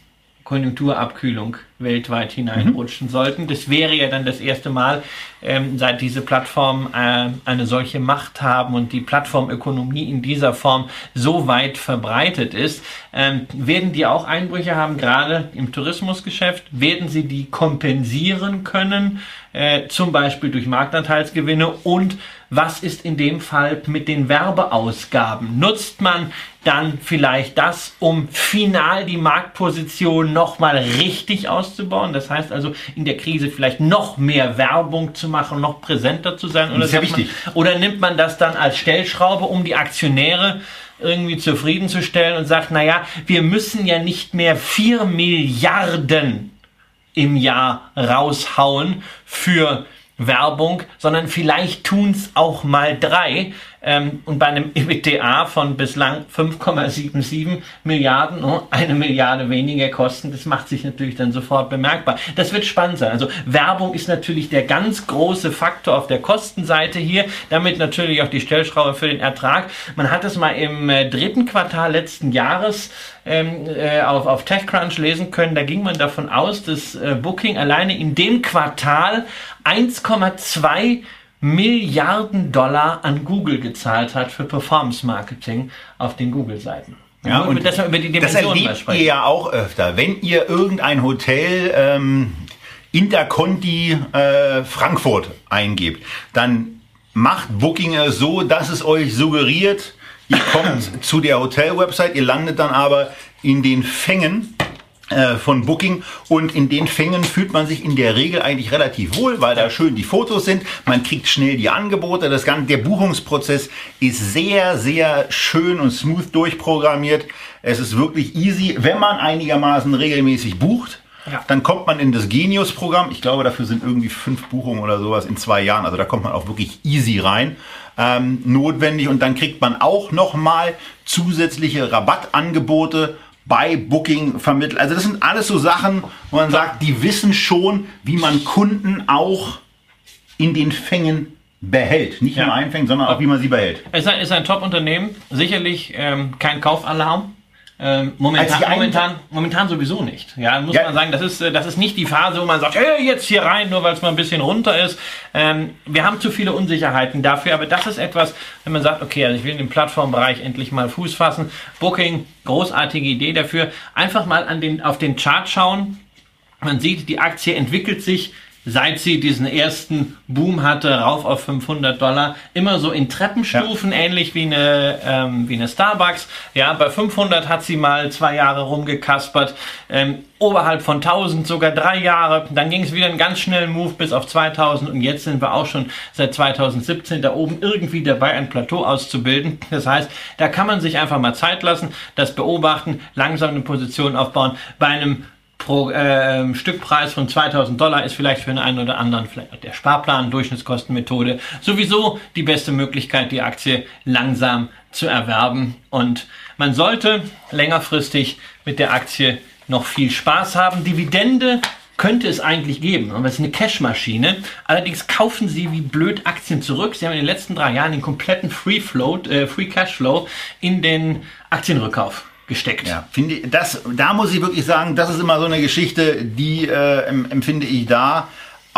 [SPEAKER 3] Konjunkturabkühlung weltweit hineinrutschen mhm. sollten. Das wäre ja dann das erste Mal, ähm, seit diese Plattformen äh, eine solche Macht haben und die Plattformökonomie in dieser Form so weit verbreitet ist. Ähm, werden die auch Einbrüche haben, gerade im Tourismusgeschäft? Werden sie die kompensieren können, äh, zum Beispiel durch Marktanteilsgewinne und was ist in dem Fall mit den Werbeausgaben? Nutzt man dann vielleicht das, um final die Marktposition nochmal richtig auszubauen? Das heißt also, in der Krise vielleicht noch mehr Werbung zu machen, noch präsenter zu sein?
[SPEAKER 2] Oder, das ist ja wichtig.
[SPEAKER 3] Man, oder nimmt man das dann als Stellschraube, um die Aktionäre irgendwie zufriedenzustellen und sagt, naja, wir müssen ja nicht mehr vier Milliarden im Jahr raushauen für Werbung, sondern vielleicht tun's auch mal drei. Ähm, und bei einem EBITDA von bislang 5,77 Milliarden, oh, eine Milliarde weniger Kosten, das macht sich natürlich dann sofort bemerkbar. Das wird spannend sein. Also Werbung ist natürlich der ganz große Faktor auf der Kostenseite hier, damit natürlich auch die Stellschraube für den Ertrag. Man hat es mal im äh, dritten Quartal letzten Jahres ähm, äh, auf, auf TechCrunch lesen können. Da ging man davon aus, dass äh, Booking alleine in dem Quartal 1,2 Milliarden Dollar an Google gezahlt hat für Performance Marketing auf den Google-Seiten.
[SPEAKER 2] Ja, und das, über die das erlebt ihr ja auch öfter. Wenn ihr irgendein Hotel ähm, Interconti äh, Frankfurt eingebt, dann macht Booking es so, dass es euch suggeriert, ihr kommt zu der Hotel-Website, ihr landet dann aber in den Fängen äh, von Booking und in den Fängen fühlt man sich in der Regel eigentlich relativ wohl, weil da schön die Fotos sind, man kriegt schnell die Angebote, das ganze, der Buchungsprozess ist sehr, sehr schön und smooth durchprogrammiert. Es ist wirklich easy, wenn man einigermaßen regelmäßig bucht. Ja. Dann kommt man in das Genius-Programm. Ich glaube, dafür sind irgendwie fünf Buchungen oder sowas in zwei Jahren. Also da kommt man auch wirklich easy rein. Ähm, notwendig und dann kriegt man auch nochmal zusätzliche Rabattangebote bei Booking vermittelt. Also das sind alles so Sachen, wo man sagt, die wissen schon, wie man Kunden auch in den Fängen behält. Nicht ja. nur einfängt, sondern auch wie man sie behält.
[SPEAKER 3] Es ist ein, ein Top-Unternehmen, sicherlich ähm, kein Kaufalarm. Ähm, momentan, momentan, momentan sowieso nicht. Ja, muss ja. man sagen, das ist, äh, das ist nicht die Phase, wo man sagt, hey, jetzt hier rein, nur weil es mal ein bisschen runter ist. Ähm, wir haben zu viele Unsicherheiten dafür, aber das ist etwas, wenn man sagt, okay, also ich will in den Plattformbereich endlich mal Fuß fassen. Booking, großartige Idee dafür. Einfach mal an den, auf den Chart schauen. Man sieht, die Aktie entwickelt sich seit sie diesen ersten Boom hatte, rauf auf 500 Dollar, immer so in Treppenstufen, ja. ähnlich wie eine, ähm, wie eine Starbucks. Ja, bei 500 hat sie mal zwei Jahre rumgekaspert, ähm, oberhalb von 1000 sogar drei Jahre. Dann ging es wieder einen ganz schnellen Move bis auf 2000 und jetzt sind wir auch schon seit 2017 da oben irgendwie dabei, ein Plateau auszubilden. Das heißt, da kann man sich einfach mal Zeit lassen, das beobachten, langsam eine Position aufbauen. Bei einem pro äh, Stückpreis von 2000 Dollar ist vielleicht für den einen oder anderen vielleicht der Sparplan, Durchschnittskostenmethode sowieso die beste Möglichkeit, die Aktie langsam zu erwerben. Und man sollte längerfristig mit der Aktie noch viel Spaß haben. Dividende könnte es eigentlich geben, aber es ist eine Cashmaschine. Allerdings kaufen sie wie blöd Aktien zurück. Sie haben in den letzten drei Jahren den kompletten Free Float, äh, Free Cashflow in den Aktienrückkauf gesteckt.
[SPEAKER 2] Ja, finde das, da muss ich wirklich sagen, das ist immer so eine Geschichte, die äh, empfinde ich da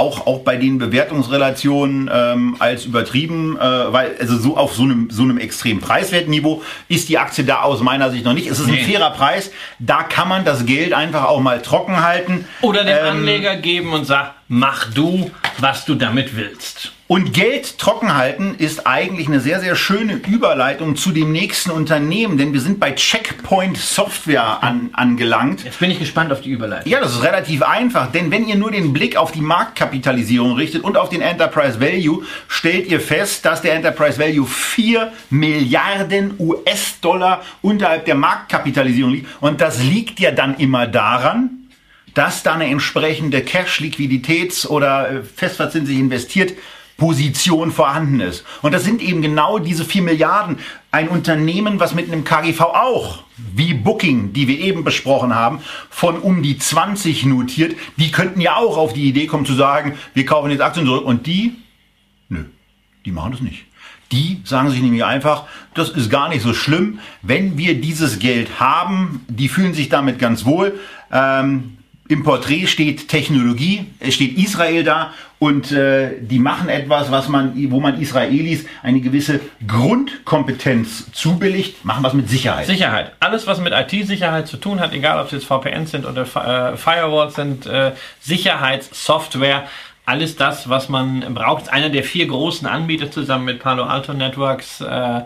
[SPEAKER 2] auch, auch bei den Bewertungsrelationen ähm, als übertrieben, äh, weil also so auf so einem, so einem extremen Preiswertniveau ist die Aktie da aus meiner Sicht noch nicht. Es ist nee. ein fairer Preis, da kann man das Geld einfach auch mal trocken halten.
[SPEAKER 3] Oder dem ähm, Anleger geben und sagen, mach du, was du damit willst.
[SPEAKER 2] Und Geld trocken halten ist eigentlich eine sehr, sehr schöne Überleitung zu dem nächsten Unternehmen, denn wir sind bei Checkpoint Software an, angelangt.
[SPEAKER 3] Jetzt bin ich gespannt auf die Überleitung.
[SPEAKER 2] Ja, das ist relativ einfach, denn wenn ihr nur den Blick auf die Marktkapitalisierung richtet und auf den Enterprise Value, stellt ihr fest, dass der Enterprise Value 4 Milliarden US-Dollar unterhalb der Marktkapitalisierung liegt. Und das liegt ja dann immer daran, dass da eine entsprechende Cash, Liquiditäts- oder äh, festverzinslich investiert Position vorhanden ist. Und das sind eben genau diese 4 Milliarden. Ein Unternehmen, was mit einem KGV auch, wie Booking, die wir eben besprochen haben, von um die 20 notiert, die könnten ja auch auf die Idee kommen zu sagen, wir kaufen jetzt Aktien zurück. Und die, nö, die machen das nicht. Die sagen sich nämlich einfach, das ist gar nicht so schlimm, wenn wir dieses Geld haben. Die fühlen sich damit ganz wohl. Ähm, im Porträt steht Technologie, es steht Israel da und äh, die machen etwas, was man, wo man Israelis eine gewisse Grundkompetenz zubilligt, machen was mit Sicherheit.
[SPEAKER 3] Sicherheit. Alles, was mit IT-Sicherheit zu tun hat, egal ob es jetzt VPNs sind oder äh, Firewalls sind, äh, Sicherheitssoftware, alles das, was man braucht. Einer der vier großen Anbieter zusammen mit Palo Alto Networks, äh,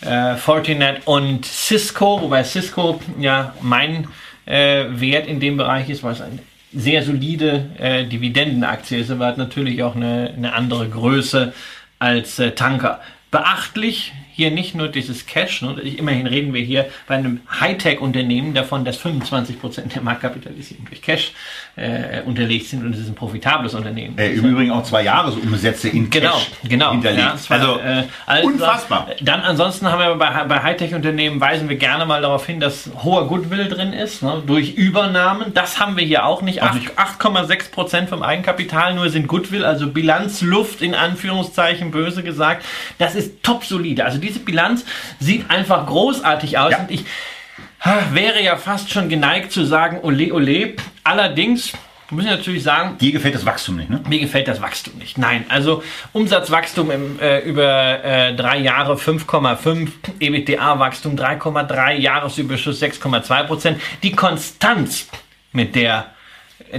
[SPEAKER 3] äh, Fortinet und Cisco, wobei Cisco ja mein äh, Wert in dem Bereich ist, weil es eine sehr solide äh, Dividendenaktie ist, aber hat natürlich auch eine, eine andere Größe als äh, Tanker. Beachtlich hier nicht nur dieses Cash, ne, immerhin reden wir hier bei einem Hightech-Unternehmen davon, dass 25% der Marktkapitalisierung durch Cash äh, unterlegt sind und es ist ein profitables Unternehmen.
[SPEAKER 2] Äh, Im Übrigen auch zwei Jahresumsätze in
[SPEAKER 3] genau,
[SPEAKER 2] Cash
[SPEAKER 3] genau, hinterlegt. Ja,
[SPEAKER 2] also, äh, also, unfassbar.
[SPEAKER 3] Dann ansonsten haben wir bei, bei Hightech-Unternehmen weisen wir gerne mal darauf hin, dass hoher Goodwill drin ist, ne, durch Übernahmen. Das haben wir hier auch nicht. 8,6% vom Eigenkapital nur sind Goodwill, also Bilanzluft in Anführungszeichen, böse gesagt. Das ist top solide. Also diese Bilanz sieht einfach großartig aus. Ja. Und ich wäre ja fast schon geneigt zu sagen, ole, ole. Allerdings muss ich natürlich sagen.
[SPEAKER 2] Dir gefällt das Wachstum nicht, ne?
[SPEAKER 3] Mir gefällt das Wachstum nicht. Nein, also Umsatzwachstum im, äh, über äh, drei Jahre 5,5, EBITDA-Wachstum 3,3, Jahresüberschuss 6,2 Prozent. Die Konstanz, mit der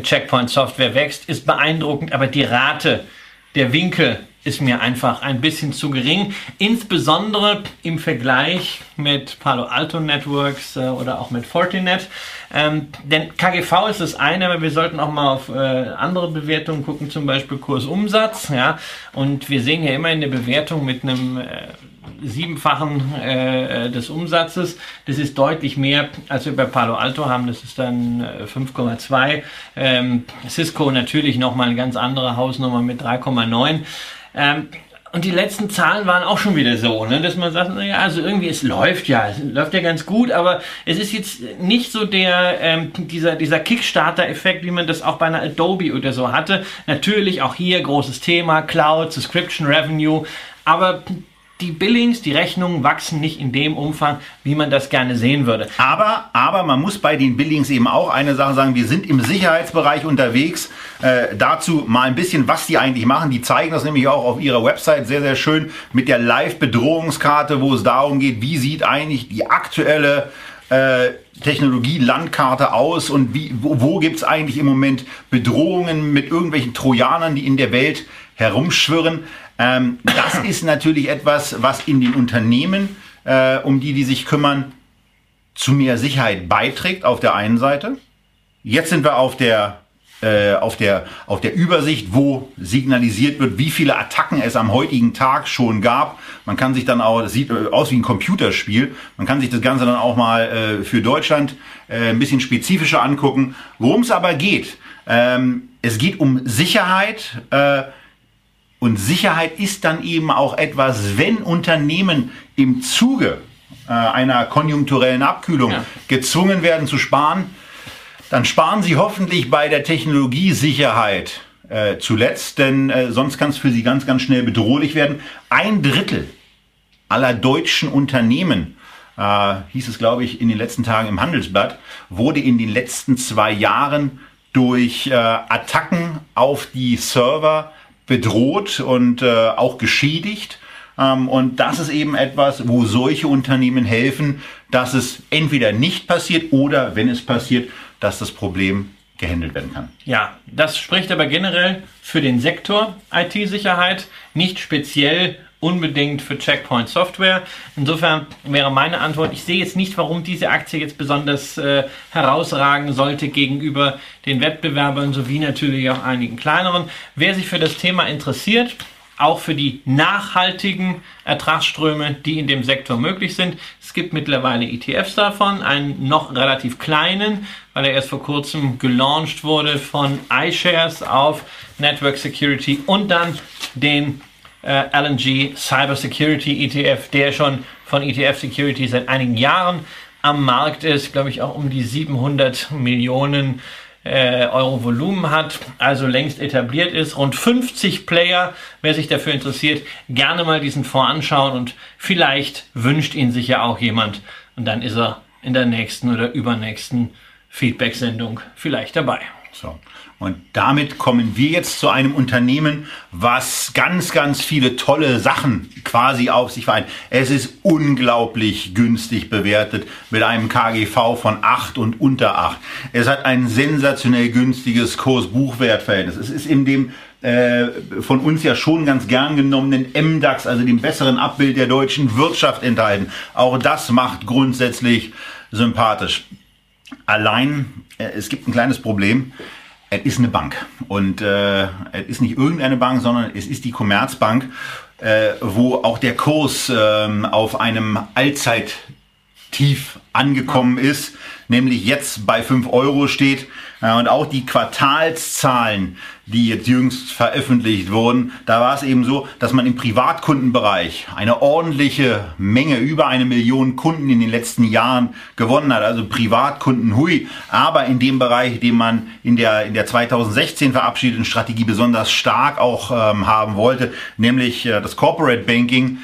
[SPEAKER 3] Checkpoint Software wächst, ist beeindruckend, aber die Rate der Winkel ist mir einfach ein bisschen zu gering, insbesondere im Vergleich mit Palo Alto Networks äh, oder auch mit Fortinet. Ähm, denn KGV ist das eine, aber wir sollten auch mal auf äh, andere Bewertungen gucken, zum Beispiel Kursumsatz. Ja, und wir sehen ja immer in der Bewertung mit einem äh, siebenfachen äh, des Umsatzes. Das ist deutlich mehr, als wir bei Palo Alto haben. Das ist dann 5,2. Äh, ähm, Cisco natürlich nochmal eine ganz andere Hausnummer mit 3,9. Ähm, und die letzten Zahlen waren auch schon wieder so, ne, dass man sagt, naja, also irgendwie es läuft ja, es läuft ja ganz gut, aber es ist jetzt nicht so der ähm, dieser dieser Kickstarter-Effekt, wie man das auch bei einer Adobe oder so hatte. Natürlich auch hier großes Thema Cloud, Subscription Revenue, aber die Billings, die Rechnungen wachsen nicht in dem Umfang, wie man das gerne sehen würde.
[SPEAKER 2] Aber, aber man muss bei den Billings eben auch eine Sache sagen, wir sind im Sicherheitsbereich unterwegs. Äh, dazu mal ein bisschen, was die eigentlich machen. Die zeigen das nämlich auch auf ihrer Website sehr, sehr schön mit der Live-Bedrohungskarte, wo es darum geht, wie sieht eigentlich die aktuelle äh, Technologie-Landkarte aus und wie, wo, wo gibt es eigentlich im Moment Bedrohungen mit irgendwelchen Trojanern, die in der Welt herumschwirren. Ähm, das ist natürlich etwas, was in den Unternehmen, äh, um die die sich kümmern, zu mehr Sicherheit beiträgt auf der einen Seite. Jetzt sind wir auf der äh, auf der auf der Übersicht, wo signalisiert wird, wie viele Attacken es am heutigen Tag schon gab. Man kann sich dann auch, das sieht äh, aus wie ein Computerspiel. Man kann sich das Ganze dann auch mal äh, für Deutschland äh, ein bisschen spezifischer angucken. Worum es aber geht, ähm, es geht um Sicherheit. Äh, und Sicherheit ist dann eben auch etwas, wenn Unternehmen im Zuge äh, einer konjunkturellen Abkühlung ja. gezwungen werden zu sparen, dann sparen sie hoffentlich bei der Technologiesicherheit äh, zuletzt, denn äh, sonst kann es für sie ganz, ganz schnell bedrohlich werden. Ein Drittel aller deutschen Unternehmen, äh, hieß es, glaube ich, in den letzten Tagen im Handelsblatt, wurde in den letzten zwei Jahren durch äh, Attacken auf die Server bedroht und äh, auch geschädigt. Ähm, und das ist eben etwas, wo solche Unternehmen helfen, dass es entweder nicht passiert oder wenn es passiert, dass das Problem gehandelt werden kann.
[SPEAKER 3] Ja, das spricht aber generell für den Sektor IT-Sicherheit, nicht speziell unbedingt für Checkpoint Software. Insofern wäre meine Antwort, ich sehe jetzt nicht, warum diese Aktie jetzt besonders äh, herausragen sollte gegenüber den Wettbewerbern sowie natürlich auch einigen kleineren. Wer sich für das Thema interessiert, auch für die nachhaltigen Ertragsströme, die in dem Sektor möglich sind. Es gibt mittlerweile ETFs davon, einen noch relativ kleinen, weil er erst vor kurzem gelauncht wurde von iShares auf Network Security und dann den äh, LNG Cyber Security ETF, der schon von ETF Security seit einigen Jahren am Markt ist, glaube ich auch um die 700 Millionen äh, Euro Volumen hat, also längst etabliert ist. Rund 50 Player, wer sich dafür interessiert, gerne mal diesen Fonds anschauen und vielleicht wünscht ihn sich ja auch jemand und dann ist er in der nächsten oder übernächsten Feedback-Sendung vielleicht dabei.
[SPEAKER 2] So. Und damit kommen wir jetzt zu einem Unternehmen, was ganz, ganz viele tolle Sachen quasi auf sich vereint. Es ist unglaublich günstig bewertet mit einem KGV von 8 und unter 8. Es hat ein sensationell günstiges Kurs-Buchwert-Verhältnis. Es ist in dem äh, von uns ja schon ganz gern genommenen MDAX, also dem besseren Abbild der deutschen Wirtschaft enthalten. Auch das macht grundsätzlich sympathisch. Allein, äh, es gibt ein kleines Problem es ist eine Bank. Und äh, es ist nicht irgendeine Bank, sondern es ist die Commerzbank, äh, wo auch der Kurs äh, auf einem Allzeittief angekommen ist, nämlich jetzt bei 5 Euro steht. Und auch die Quartalszahlen, die jetzt jüngst veröffentlicht wurden, da war es eben so, dass man im Privatkundenbereich eine ordentliche Menge, über eine Million Kunden in den letzten Jahren gewonnen hat. Also Privatkunden, hui. Aber in dem Bereich, den man in der, in der 2016 verabschiedeten Strategie besonders stark auch ähm, haben wollte, nämlich äh, das Corporate Banking,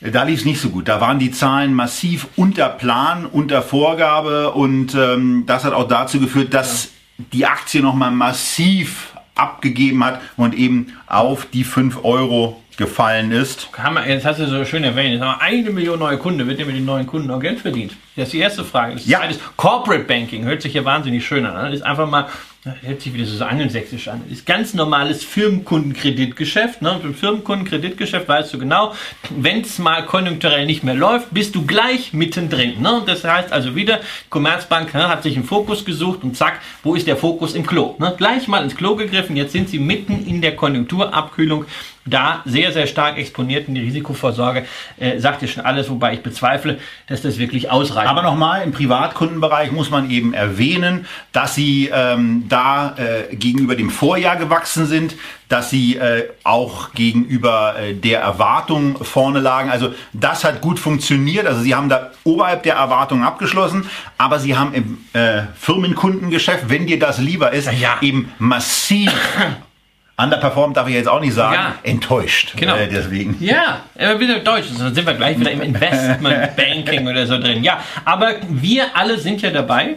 [SPEAKER 2] da lief es nicht so gut. Da waren die Zahlen massiv unter Plan, unter Vorgabe und ähm, das hat auch dazu geführt, dass die Aktie nochmal massiv abgegeben hat und eben auf die 5 Euro gefallen ist.
[SPEAKER 3] Jetzt hast du so schön erwähnt, jetzt haben wir eine Million neue Kunden. Wird ja mit den neuen Kunden auch Geld verdient? Das ist die erste Frage. Das
[SPEAKER 2] ja.
[SPEAKER 3] ist Corporate Banking. Hört sich ja wahnsinnig schön an. Das ist einfach mal das hört sich wieder so angelsächsisch an. Ist ganz normales Firmenkundenkreditgeschäft. Ne? Und im Firmenkundenkreditgeschäft weißt du genau, wenn es mal konjunkturell nicht mehr läuft, bist du gleich mittendrin. Ne? Und das heißt also wieder, Commerzbank ne, hat sich einen Fokus gesucht und zack, wo ist der Fokus im Klo? Ne? Gleich mal ins Klo gegriffen, jetzt sind sie mitten in der Konjunkturabkühlung da sehr, sehr stark exponiert in die Risikovorsorge, äh, sagt ihr schon alles, wobei ich bezweifle, dass das wirklich ausreicht.
[SPEAKER 2] Aber nochmal, im Privatkundenbereich muss man eben erwähnen, dass sie ähm, da äh, gegenüber dem Vorjahr gewachsen sind, dass sie äh, auch gegenüber äh, der Erwartung vorne lagen. Also das hat gut funktioniert. Also sie haben da oberhalb der Erwartung abgeschlossen, aber sie haben im äh, Firmenkundengeschäft, wenn dir das lieber ist,
[SPEAKER 3] Ja.
[SPEAKER 2] eben massiv underperformed, darf ich jetzt auch nicht sagen,
[SPEAKER 3] Ja.
[SPEAKER 2] enttäuscht.
[SPEAKER 3] Genau.
[SPEAKER 2] Äh, deswegen.
[SPEAKER 3] Ja, aber wieder Deutsch. Dann sind wir gleich wieder im Investmentbanking oder so drin. Ja, aber wir alle sind ja dabei.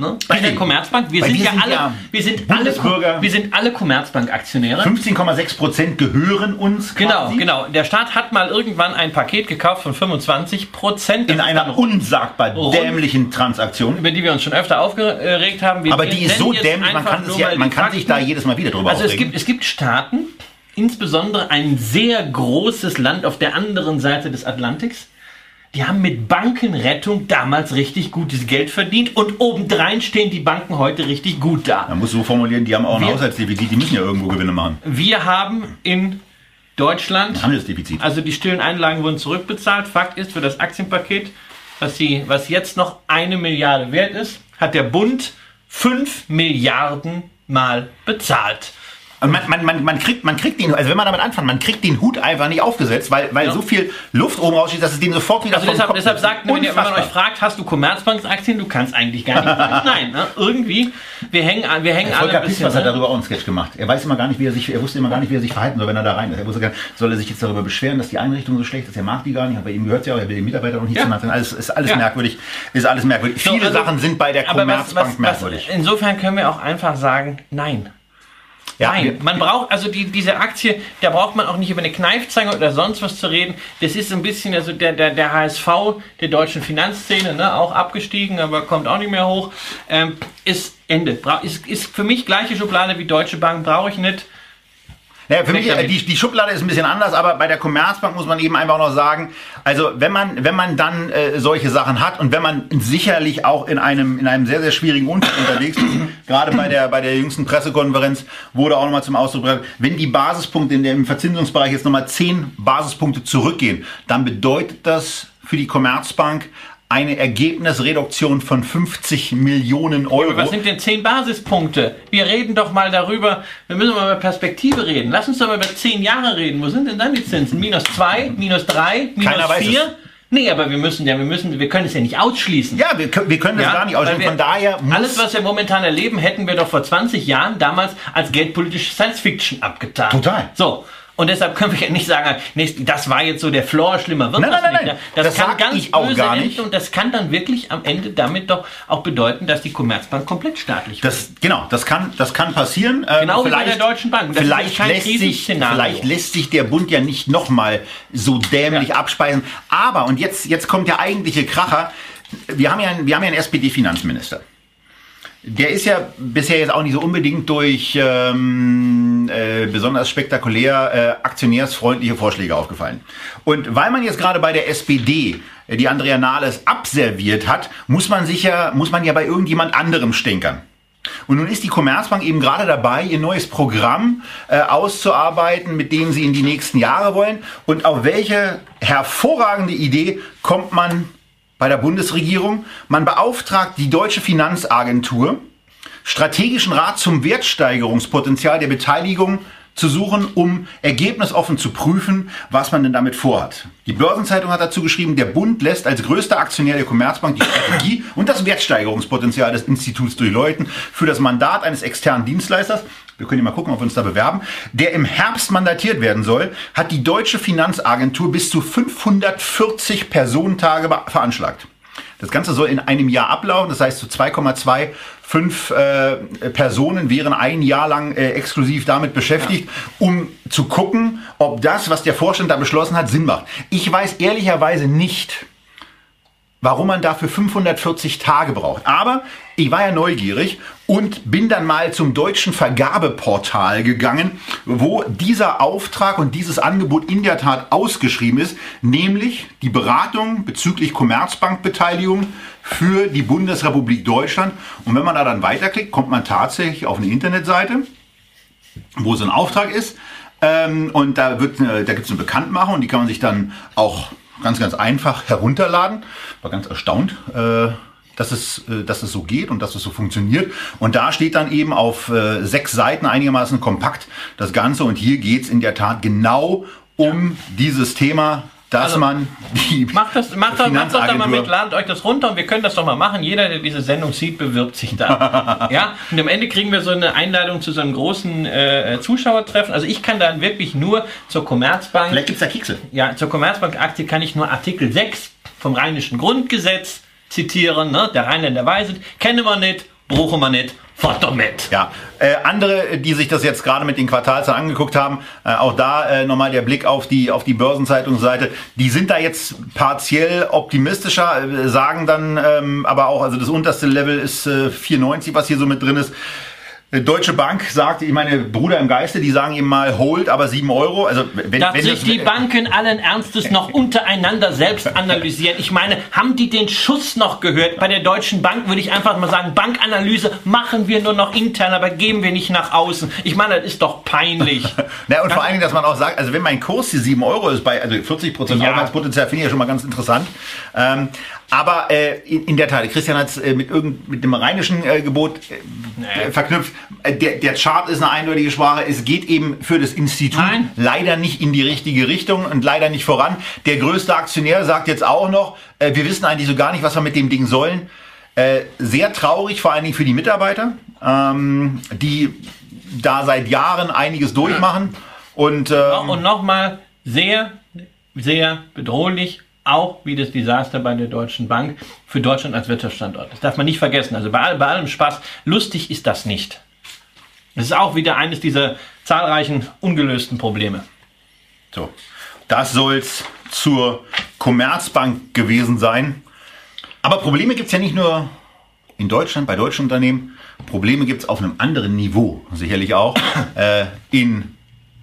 [SPEAKER 3] Ne? In der Commerzbank. Wir
[SPEAKER 2] weil
[SPEAKER 3] sind
[SPEAKER 2] wir
[SPEAKER 3] ja
[SPEAKER 2] sind
[SPEAKER 3] alle,
[SPEAKER 2] ja
[SPEAKER 3] wir sind alle, wir sind alle Commerzbank-Aktionäre.
[SPEAKER 2] 15,6 Prozent gehören uns
[SPEAKER 3] Genau,
[SPEAKER 2] quasi.
[SPEAKER 3] genau. Der Staat hat mal irgendwann ein Paket gekauft von 25 Prozent.
[SPEAKER 2] In einer unsagbar
[SPEAKER 3] Rund-
[SPEAKER 2] dämlichen Transaktion.
[SPEAKER 3] über die wir uns schon öfter aufgeregt haben. Wir
[SPEAKER 2] Aber die ist so dämlich, man kann, ja, man kann sich da jedes Mal wieder drüber
[SPEAKER 3] Also es
[SPEAKER 2] aufregen.
[SPEAKER 3] gibt, es gibt Staaten, insbesondere ein sehr großes Land auf der anderen Seite des Atlantiks, die haben mit Bankenrettung damals richtig gutes Geld verdient und obendrein stehen die Banken heute richtig gut da.
[SPEAKER 2] Man muss so formulieren, die haben auch ein Haushaltsdefizit, die müssen ja irgendwo Gewinne machen.
[SPEAKER 3] Wir haben in Deutschland,
[SPEAKER 2] Handelsdefizit.
[SPEAKER 3] also die stillen Einlagen wurden zurückbezahlt. Fakt ist, für das Aktienpaket, was, sie, was jetzt noch eine Milliarde wert ist, hat der Bund 5 Milliarden mal bezahlt.
[SPEAKER 2] Und man, man, man, man, kriegt, man kriegt den, also wenn man damit anfängt, man kriegt den Hut einfach nicht aufgesetzt, weil, weil
[SPEAKER 3] Ja.
[SPEAKER 2] so viel Luft oben raussteht, dass es den sofort wieder
[SPEAKER 3] Also deshalb, deshalb sagt, wenn, ihr, wenn man euch fragt, hast du Commerzbanksaktien, du kannst eigentlich gar nicht sagen, nein. Ne? Irgendwie, wir hängen, an- wir hängen alle
[SPEAKER 2] Volker
[SPEAKER 3] ein bisschen...
[SPEAKER 2] Pispers hat
[SPEAKER 3] ne?
[SPEAKER 2] darüber auch einen Sketch gemacht. Er weiß immer gar nicht, wie er sich, er wusste immer gar nicht, wie er sich verhalten soll, wenn er da rein ist. Er wusste gar nicht, soll er sich jetzt darüber beschweren, dass die Einrichtung so schlecht ist, er mag die gar nicht, aber ihm gehört ja auch, er will den Mitarbeiter auch nicht
[SPEAKER 3] Ja.
[SPEAKER 2] treten. Alles, ist alles
[SPEAKER 3] Ja.
[SPEAKER 2] merkwürdig, ist alles merkwürdig.
[SPEAKER 3] So,
[SPEAKER 2] Viele
[SPEAKER 3] also-
[SPEAKER 2] Sachen sind bei der
[SPEAKER 3] was,
[SPEAKER 2] Commerzbank
[SPEAKER 3] was, was,
[SPEAKER 2] merkwürdig.
[SPEAKER 3] insofern können wir auch einfach sagen, nein.
[SPEAKER 2] Ja,
[SPEAKER 3] Nein,
[SPEAKER 2] wir-
[SPEAKER 3] man braucht, also die, diese Aktie, da braucht man auch nicht über eine Kneifzange oder sonst was zu reden. Das ist ein bisschen, also der, der, der HSV der deutschen Finanzszene, ne, auch abgestiegen, aber kommt auch nicht mehr hoch, ähm, ist Ende. Bra ist, ist für mich gleiche Schublade wie Deutsche Bank, brauche ich nicht.
[SPEAKER 2] Naja, für mich, die, die Schublade ist ein bisschen anders, aber bei der Commerzbank muss man eben einfach noch sagen, also wenn man, wenn man dann äh, solche Sachen hat und wenn man sicherlich auch in einem, in einem sehr, sehr schwierigen Umfeld unterwegs ist, gerade bei der, bei der jüngsten Pressekonferenz wurde auch nochmal zum Ausdruck gebracht, wenn die Basispunkte in dem Verzinsungsbereich jetzt nochmal 10 Basispunkte zurückgehen, dann bedeutet das für die Commerzbank eine Ergebnisreduktion von 50 Millionen Euro.
[SPEAKER 3] Was sind denn 10 Basispunkte? Wir reden doch mal darüber, wir müssen mal über Perspektive reden. Lass uns doch mal über 10 Jahre reden. Wo sind denn dann die Zinsen? Minus 2, minus 3, minus
[SPEAKER 2] Keiner weiß
[SPEAKER 3] 4?
[SPEAKER 2] es.
[SPEAKER 3] Nee, aber wir müssen ja, wir müssen, wir können es ja nicht ausschließen.
[SPEAKER 2] ja, wir, können- wir können das
[SPEAKER 3] Ja,
[SPEAKER 2] gar nicht ausschließen.
[SPEAKER 3] wir-
[SPEAKER 2] Von daher muss
[SPEAKER 3] Alles, was wir momentan erleben, hätten wir doch vor 20 Jahren damals als geldpolitische Science-Fiction abgetan.
[SPEAKER 2] Total.
[SPEAKER 3] So. Und deshalb können wir ja nicht sagen, nächst- das war jetzt so der Floor, schlimmer wird
[SPEAKER 2] Nein,
[SPEAKER 3] das
[SPEAKER 2] nein,
[SPEAKER 3] nicht.
[SPEAKER 2] nein,
[SPEAKER 3] ne?
[SPEAKER 2] nein.
[SPEAKER 3] Das,
[SPEAKER 2] Das
[SPEAKER 3] kann ganz
[SPEAKER 2] ich auch gar nicht.
[SPEAKER 3] und das kann dann wirklich am Ende damit doch auch bedeuten, dass die Commerzbank komplett staatlich wird.
[SPEAKER 2] Das, genau, das kann, das kann passieren. Ähm,
[SPEAKER 3] Genau wie bei der Deutschen Bank. Das
[SPEAKER 2] vielleicht, lässt sich, vielleicht lässt sich der Bund ja nicht nochmal so dämlich
[SPEAKER 3] Ja.
[SPEAKER 2] abspeisen. Aber, und jetzt, jetzt kommt der eigentliche Kracher, wir haben ja, einen- wir haben ja einen SPD-Finanzminister. Der ist ja bisher jetzt auch nicht so unbedingt durch ähm, äh, besonders spektakulär äh, aktionärsfreundliche Vorschläge aufgefallen. Und weil man jetzt gerade bei der SPD äh, die Andrea Nahles abserviert hat, muss man sicher, muss man ja bei irgendjemand anderem stänkern. Und nun ist die Commerzbank eben gerade dabei, ihr neues Programm äh, auszuarbeiten, mit dem sie in die nächsten Jahre wollen. Und auf welche hervorragende Idee kommt man bei der Bundesregierung? Man beauftragt die deutsche Finanzagentur, strategischen Rat zum Wertsteigerungspotenzial der Beteiligung zu suchen, um ergebnisoffen zu prüfen, was man denn damit vorhat. Die Börsenzeitung hat dazu geschrieben, der Bund lässt als größter Aktionär der Commerzbank die Strategie und das Wertsteigerungspotenzial des Instituts durchleuchten für das Mandat eines externen Dienstleisters. Wir können ja mal gucken, ob wir uns da bewerben. Der im Herbst mandatiert werden soll, hat die deutsche Finanzagentur bis zu 540 Personentage veranschlagt. Das Ganze soll in einem Jahr ablaufen, das heißt so 2,25 äh, Personen wären ein Jahr lang äh, exklusiv damit beschäftigt, um zu gucken, ob das, was der Vorstand da beschlossen hat, Sinn macht. Ich weiß ehrlicherweise nicht, warum man dafür 540 Tage braucht. Aber ich war ja neugierig und bin dann mal zum deutschen Vergabeportal gegangen, wo dieser Auftrag und dieses Angebot in der Tat ausgeschrieben ist, nämlich die Beratung bezüglich Commerzbankbeteiligung für die Bundesrepublik Deutschland. Und wenn man da dann weiterklickt, kommt man tatsächlich auf eine Internetseite, wo so ein Auftrag ist. Ähm, und da, da gibt es eine Bekanntmachung, die kann man sich dann auch ganz, ganz einfach herunterladen. War ganz erstaunt, äh, dass, es, äh, dass es so geht und dass es so funktioniert. Und da steht dann eben auf äh, sechs Seiten einigermaßen kompakt das Ganze. Und hier geht's in der Tat genau um dieses Thema dass also, man
[SPEAKER 3] die macht das, macht, das, macht das doch mal mit, ladet euch das runter und wir können das doch mal machen. Jeder, der diese Sendung sieht, bewirbt sich da. ja, und am Ende kriegen wir so eine Einladung zu so einem großen äh, Zuschauertreffen. Also ich kann dann wirklich nur zur Commerzbank.
[SPEAKER 2] Vielleicht gibt's da Kekse.
[SPEAKER 3] Ja, zur Commerzbank-Aktie kann ich nur Artikel 6 vom Rheinischen Grundgesetz zitieren. Ne? Der Rheinländer weiset, kennen wir nicht, brauchen wir nicht, fort damit.
[SPEAKER 2] Ja, äh, andere, die sich das jetzt gerade mit den Quartalzahlen angeguckt haben, äh, auch da äh, nochmal der Blick auf die auf die Börsenzeitungsseite. Die sind da jetzt partiell optimistischer, äh, sagen dann ähm, aber auch, also das unterste Level ist äh, 4,90, was hier so mit drin ist. Deutsche Bank sagt, ich meine, Bruder im Geiste, die sagen ihm mal Hold, aber 7 Euro. Also
[SPEAKER 3] wenn, Dass wenn sich das, die Banken allen Ernstes noch untereinander selbst analysieren. Ich meine, haben die den Schuss noch gehört? Bei der Deutschen Bank würde ich einfach mal sagen, Bankanalyse machen wir nur noch intern, aber geben wir nicht nach außen. Ich meine, das ist doch peinlich.
[SPEAKER 2] Na, und vor allen Dingen, dass man auch sagt, also wenn mein Kurs die 7 Euro ist, bei also 40 Prozent ja. Arbeitspotenzial, finde ich ja schon mal ganz interessant. Ähm, aber äh, in, in, der Tat, Christian hat es äh, mit, irgend, mit dem rheinischen äh, Gebot äh, nee. verknüpft. Äh, der, der Chart ist eine eindeutige Sprache. Es geht eben für das Institut Nein. leider nicht in die richtige Richtung und leider nicht voran. Der größte Aktionär sagt jetzt auch noch, äh, wir wissen eigentlich so gar nicht, was wir mit dem Ding sollen. Sehr traurig, vor allen Dingen für die Mitarbeiter, ähm, die da seit Jahren einiges durchmachen. Und, ähm,
[SPEAKER 3] und nochmal sehr, sehr bedrohlich auch wie das Desaster bei der Deutschen Bank für Deutschland als Wirtschaftsstandort. Das darf man nicht vergessen. Also bei, bei allem Spaß, lustig ist das nicht. Das ist auch wieder eines dieser zahlreichen ungelösten Probleme.
[SPEAKER 2] So, das soll es zur Commerzbank gewesen sein. Aber Probleme gibt es ja nicht nur in Deutschland, bei deutschen Unternehmen. Probleme gibt es auf einem anderen Niveau, sicherlich auch, äh, in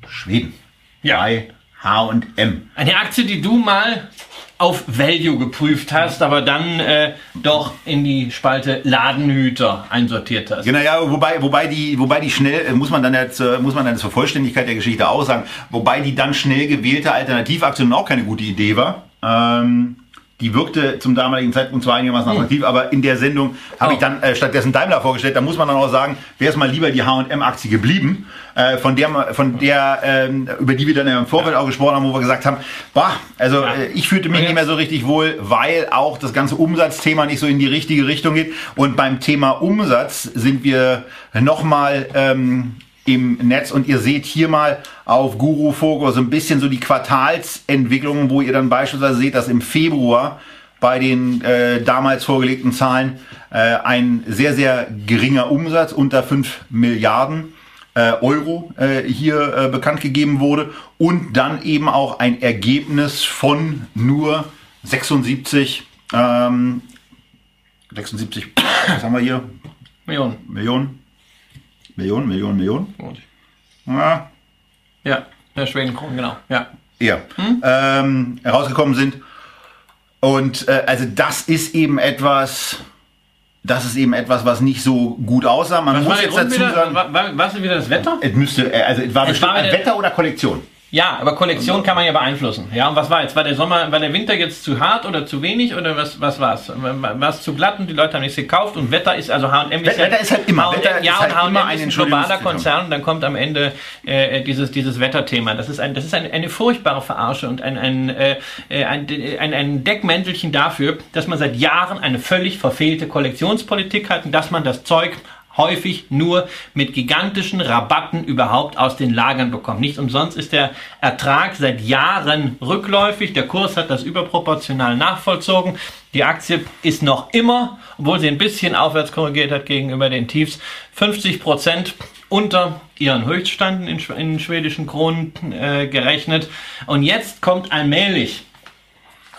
[SPEAKER 2] Schweden.
[SPEAKER 3] Ja. Bei H&M. Eine Aktie, die du mal auf Value geprüft hast, aber dann äh, doch in die Spalte Ladenhüter einsortiert hast.
[SPEAKER 2] Genau, ja, wobei, wobei die, wobei die schnell, äh, muss man dann jetzt, äh, muss man dann zur Vollständigkeit der Geschichte auch sagen, wobei die dann schnell gewählte Alternativaktion auch keine gute Idee war. Ähm, die wirkte zum damaligen Zeitpunkt zwar einigermaßen hm. attraktiv, aber in der Sendung habe oh. ich dann äh, stattdessen Daimler vorgestellt. Da muss man dann auch sagen, wäre es mal lieber die H&M-Aktie geblieben, äh, von der, von der ähm, über die wir dann im Vorfeld ja. auch gesprochen haben, wo wir gesagt haben, bah, also ja. äh, ich fühlte mich nicht mehr so richtig wohl, weil auch das ganze Umsatzthema nicht so in die richtige Richtung geht. Und beim Thema Umsatz sind wir nochmal ähm, im Netz und ihr seht hier mal auf Guru Fogo so ein bisschen so die Quartalsentwicklungen, wo ihr dann beispielsweise seht, dass im Februar bei den äh, damals vorgelegten Zahlen äh, ein sehr, sehr geringer Umsatz unter 5 Milliarden äh, Euro äh, hier äh, bekannt gegeben wurde und dann eben auch ein Ergebnis von nur 76, ähm, 76, was haben wir hier?
[SPEAKER 3] Millionen.
[SPEAKER 2] Millionen. Millionen, Millionen, Millionen.
[SPEAKER 3] Ja. Ja, der Schwedenkron, genau. Ja.
[SPEAKER 2] Ja. Hm? Ähm, herausgekommen sind. Und äh, also das ist eben etwas, das ist eben etwas, was nicht so gut aussah. Man was muss jetzt dazu
[SPEAKER 3] wieder, sagen, war, war, war es wieder das Wetter?
[SPEAKER 2] Es müsste, äh, also es war es bestimmt war Wetter oder Kollektion.
[SPEAKER 3] Ja, aber Kollektion kann man ja beeinflussen. Ja, und was war jetzt? War der Sommer, war der Winter jetzt zu hart oder zu wenig oder was, was war's? War es zu glatt und die Leute haben nichts gekauft und Wetter ist, also H&M ist
[SPEAKER 2] Wetter ja, ist halt immer,
[SPEAKER 3] Wetter ja, halt und H&M ist ein globaler Konzern und dann kommt am Ende äh, dieses, dieses Wetterthema. Das ist, ein, das ist ein, eine furchtbare Verarsche und ein, ein, äh, ein, ein, ein Deckmäntelchen dafür, dass man seit Jahren eine völlig verfehlte Kollektionspolitik hat und dass man das Zeug häufig nur mit gigantischen Rabatten überhaupt aus den Lagern bekommt. Nicht umsonst ist der Ertrag seit Jahren rückläufig. Der Kurs hat das überproportional nachvollzogen. Die Aktie ist noch immer, obwohl sie ein bisschen aufwärts korrigiert hat gegenüber den Tiefs, 50 Prozent unter ihren Höchststanden in, in schwedischen Kronen äh, gerechnet. Und jetzt kommt allmählich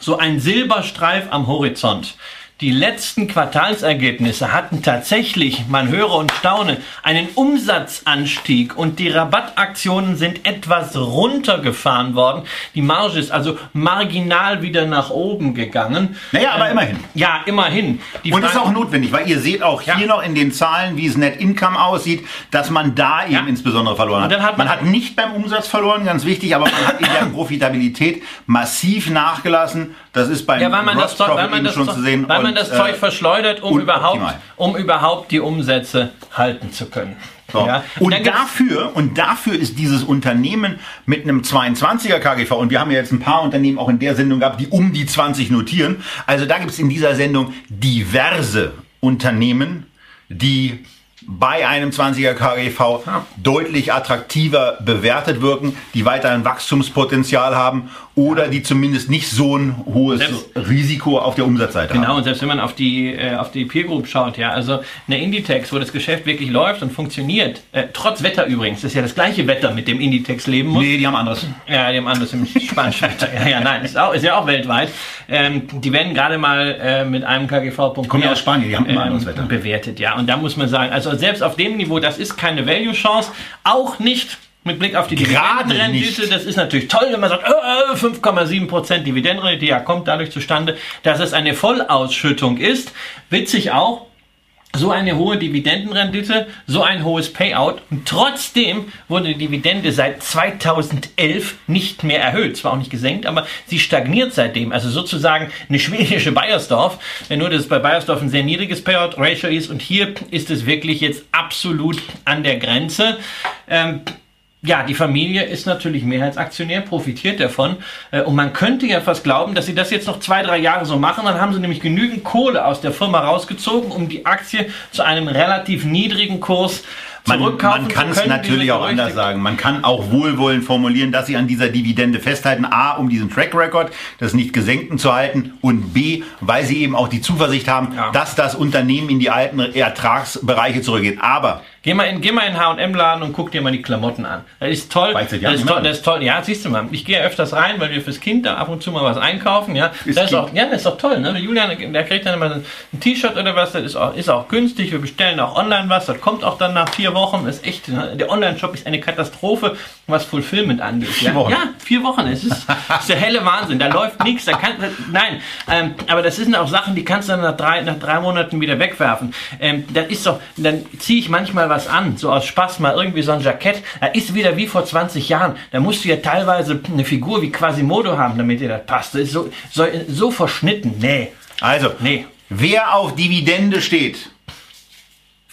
[SPEAKER 3] so ein Silberstreif am Horizont. Die letzten Quartalsergebnisse hatten tatsächlich, man höre und staune, einen Umsatzanstieg und die Rabattaktionen sind etwas runtergefahren worden. Die Marge ist also marginal wieder nach oben gegangen.
[SPEAKER 2] Naja, aber ähm, immerhin.
[SPEAKER 3] Ja, immerhin.
[SPEAKER 2] Die und das ist auch notwendig, weil ihr seht auch hier ja. noch in den Zahlen, wie es Net Income aussieht, dass man da eben ja. insbesondere verloren hat. hat man, man hat nicht beim Umsatz verloren, ganz wichtig, aber man hat in der Profitabilität massiv nachgelassen. Das ist beim
[SPEAKER 3] ja, weil man das, weil man das, schon zu sehen. Weil man das Zeug äh, verschleudert, um überhaupt, um überhaupt die Umsätze halten zu können.
[SPEAKER 2] So. Ja. Und, und dafür, und dafür ist dieses Unternehmen mit einem 22er KGV, und wir haben ja jetzt ein paar Unternehmen auch in der Sendung gehabt, die um die 20 notieren. Also da gibt es in dieser Sendung diverse Unternehmen, die bei einem 20er KGV ja. deutlich attraktiver bewertet wirken, die weiterhin Wachstumspotenzial haben oder die zumindest nicht so ein hohes selbst, Risiko auf der Umsatzseite
[SPEAKER 3] genau, haben. Genau, und selbst wenn man auf die, äh, auf die Peer Group schaut, ja, also eine Inditex, wo das Geschäft wirklich läuft und funktioniert, äh, trotz Wetter übrigens, das ist ja das gleiche Wetter, mit dem Inditex leben muss.
[SPEAKER 2] Nee, die haben anderes.
[SPEAKER 3] Ja, die haben anderes im spanischen Wetter. Ja, ja, nein, ist, auch, ist ja auch weltweit. Ähm, die werden gerade mal äh, mit einem KGV-Punkt
[SPEAKER 2] Kommen ja aus Spanien, die haben immer ähm, anderes Wetter.
[SPEAKER 3] Bewertet, ja. Und da muss man sagen, also selbst auf dem Niveau, das ist keine Value-Chance, auch nicht mit Blick auf die Dividendenrendite, das ist natürlich toll, wenn man sagt, äh, 5,7% Dividendenrendite, ja, kommt dadurch zustande, dass es eine Vollausschüttung ist. Witzig auch, so eine hohe Dividendenrendite, so ein hohes Payout und trotzdem wurde die Dividende seit 2011 nicht mehr erhöht. Zwar auch nicht gesenkt, aber sie stagniert seitdem. Also sozusagen eine schwedische Bayersdorf. Nur, dass bei Bayersdorf ein sehr niedriges Payout-Ratio ist und hier ist es wirklich jetzt absolut an der Grenze. Ähm, ja, die Familie ist natürlich Mehrheitsaktionär, profitiert davon. Äh, und man könnte ja fast glauben, dass sie das jetzt noch zwei, drei Jahre so machen. Dann haben sie nämlich genügend Kohle aus der Firma rausgezogen, um die Aktie zu einem relativ niedrigen Kurs
[SPEAKER 2] man, man kann es natürlich auch anders sagen. Man kann auch wohlwollend formulieren, dass sie an dieser Dividende festhalten. A, um diesen Track Record, das nicht gesenkten zu halten. Und B, weil sie eben auch die Zuversicht haben, ja. dass das Unternehmen in die alten Ertragsbereiche zurückgeht. Aber
[SPEAKER 3] Geh mal in, geh mal in H&M-Laden und guck dir mal die Klamotten an. Das ist toll. Das ist toll, das ist toll. Ja, siehst du mal. Ich gehe öfters rein, weil wir fürs Kind da ab und zu mal was einkaufen. Ja, das ist, auch, ja, das ist doch toll. Ne? Julian, der kriegt dann immer ein T-Shirt oder was. Das ist auch, ist auch günstig. Wir bestellen auch online was. Das kommt auch dann nach vier Wochen. Das ist echt, ne? der Online-Shop ist eine Katastrophe, was Fulfillment angeht. Vier
[SPEAKER 2] ja? Wochen.
[SPEAKER 3] Ja, vier Wochen. Es ist, ist der helle Wahnsinn. Da läuft nichts. Da kann, nein, ähm, aber das sind auch Sachen, die kannst du dann nach drei, nach drei Monaten wieder wegwerfen. Ähm, das ist doch, dann ziehe ich manchmal was an, so aus Spaß mal irgendwie so ein Jackett. Da ist wieder wie vor 20 Jahren. Da musst du ja teilweise eine Figur wie Quasimodo haben, damit dir das passt. Das ist so, so, so verschnitten. Nee.
[SPEAKER 2] Also, nee. wer auf Dividende steht,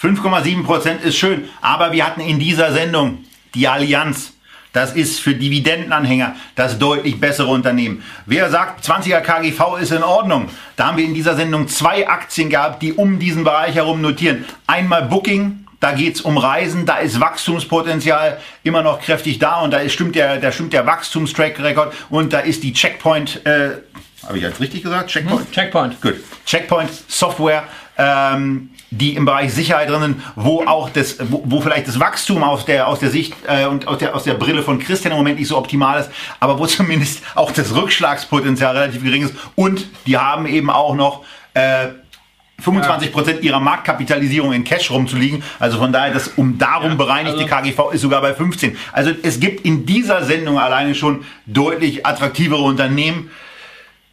[SPEAKER 2] 5,7% ist schön, aber wir hatten in dieser Sendung die Allianz. Das ist für Dividendenanhänger das deutlich bessere Unternehmen. Wer sagt, 20er KGV ist in Ordnung? Da haben wir in dieser Sendung zwei Aktien gehabt, die um diesen Bereich herum notieren. Einmal Booking, da geht es um Reisen, da ist Wachstumspotenzial immer noch kräftig da und da ist, stimmt der, da stimmt der Wachstumstrack-Rekord und da ist die Checkpoint, äh, habe ich jetzt richtig gesagt?
[SPEAKER 3] Checkpoint? Hm, Checkpoint.
[SPEAKER 2] Gut. Checkpoint Software ähm, die im Bereich Sicherheit drinnen, wo auch das, wo, wo vielleicht das Wachstum aus der aus der Sicht äh, und aus der aus der Brille von Christian im Moment nicht so optimal ist, aber wo zumindest auch das Rückschlagspotenzial relativ gering ist und die haben eben auch noch äh, 25 Prozent ihrer Marktkapitalisierung in Cash rumzuliegen. Also von daher, das um darum ja, bereinigte also KGV ist sogar bei 15. Also es gibt in dieser Sendung alleine schon deutlich attraktivere Unternehmen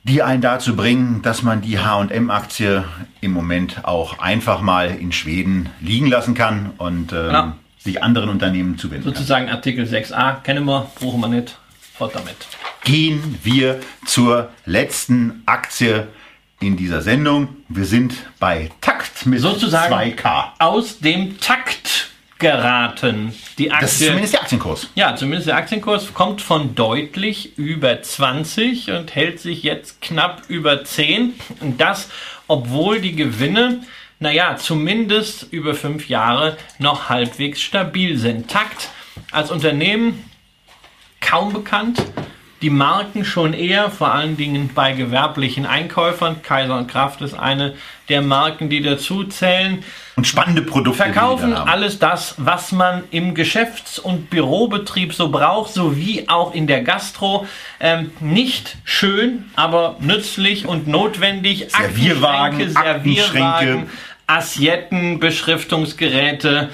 [SPEAKER 2] die einen dazu bringen, dass man die H&M-Aktie im Moment auch einfach mal in Schweden liegen lassen kann und ähm, genau. sich anderen Unternehmen zuwenden
[SPEAKER 3] Sozusagen kann. Artikel 6a kennen wir, brauchen wir nicht, fort damit.
[SPEAKER 2] Gehen wir zur letzten Aktie in dieser Sendung. Wir sind bei Takt mit
[SPEAKER 3] Sozusagen 2K. Aus dem Takt geraten.
[SPEAKER 2] Die Aktie, das ist zumindest der Aktienkurs.
[SPEAKER 3] Ja, zumindest der Aktienkurs kommt von deutlich über 20 und hält sich jetzt knapp über 10. Und das, obwohl die Gewinne, naja, zumindest über fünf Jahre noch halbwegs stabil sind. Takt als Unternehmen kaum bekannt, die Marken schon eher, vor allen Dingen bei gewerblichen Einkäufern. Kaiser und Kraft ist eine der Marken, die dazu zählen.
[SPEAKER 2] Und spannende Produkte.
[SPEAKER 3] Verkaufen alles das, was man im Geschäfts- und Bürobetrieb so braucht, sowie auch in der Gastro. Ähm, nicht schön, aber nützlich und notwendig.
[SPEAKER 2] Servierwagen,
[SPEAKER 3] Servierwagen, Assietten, Beschriftungsgeräte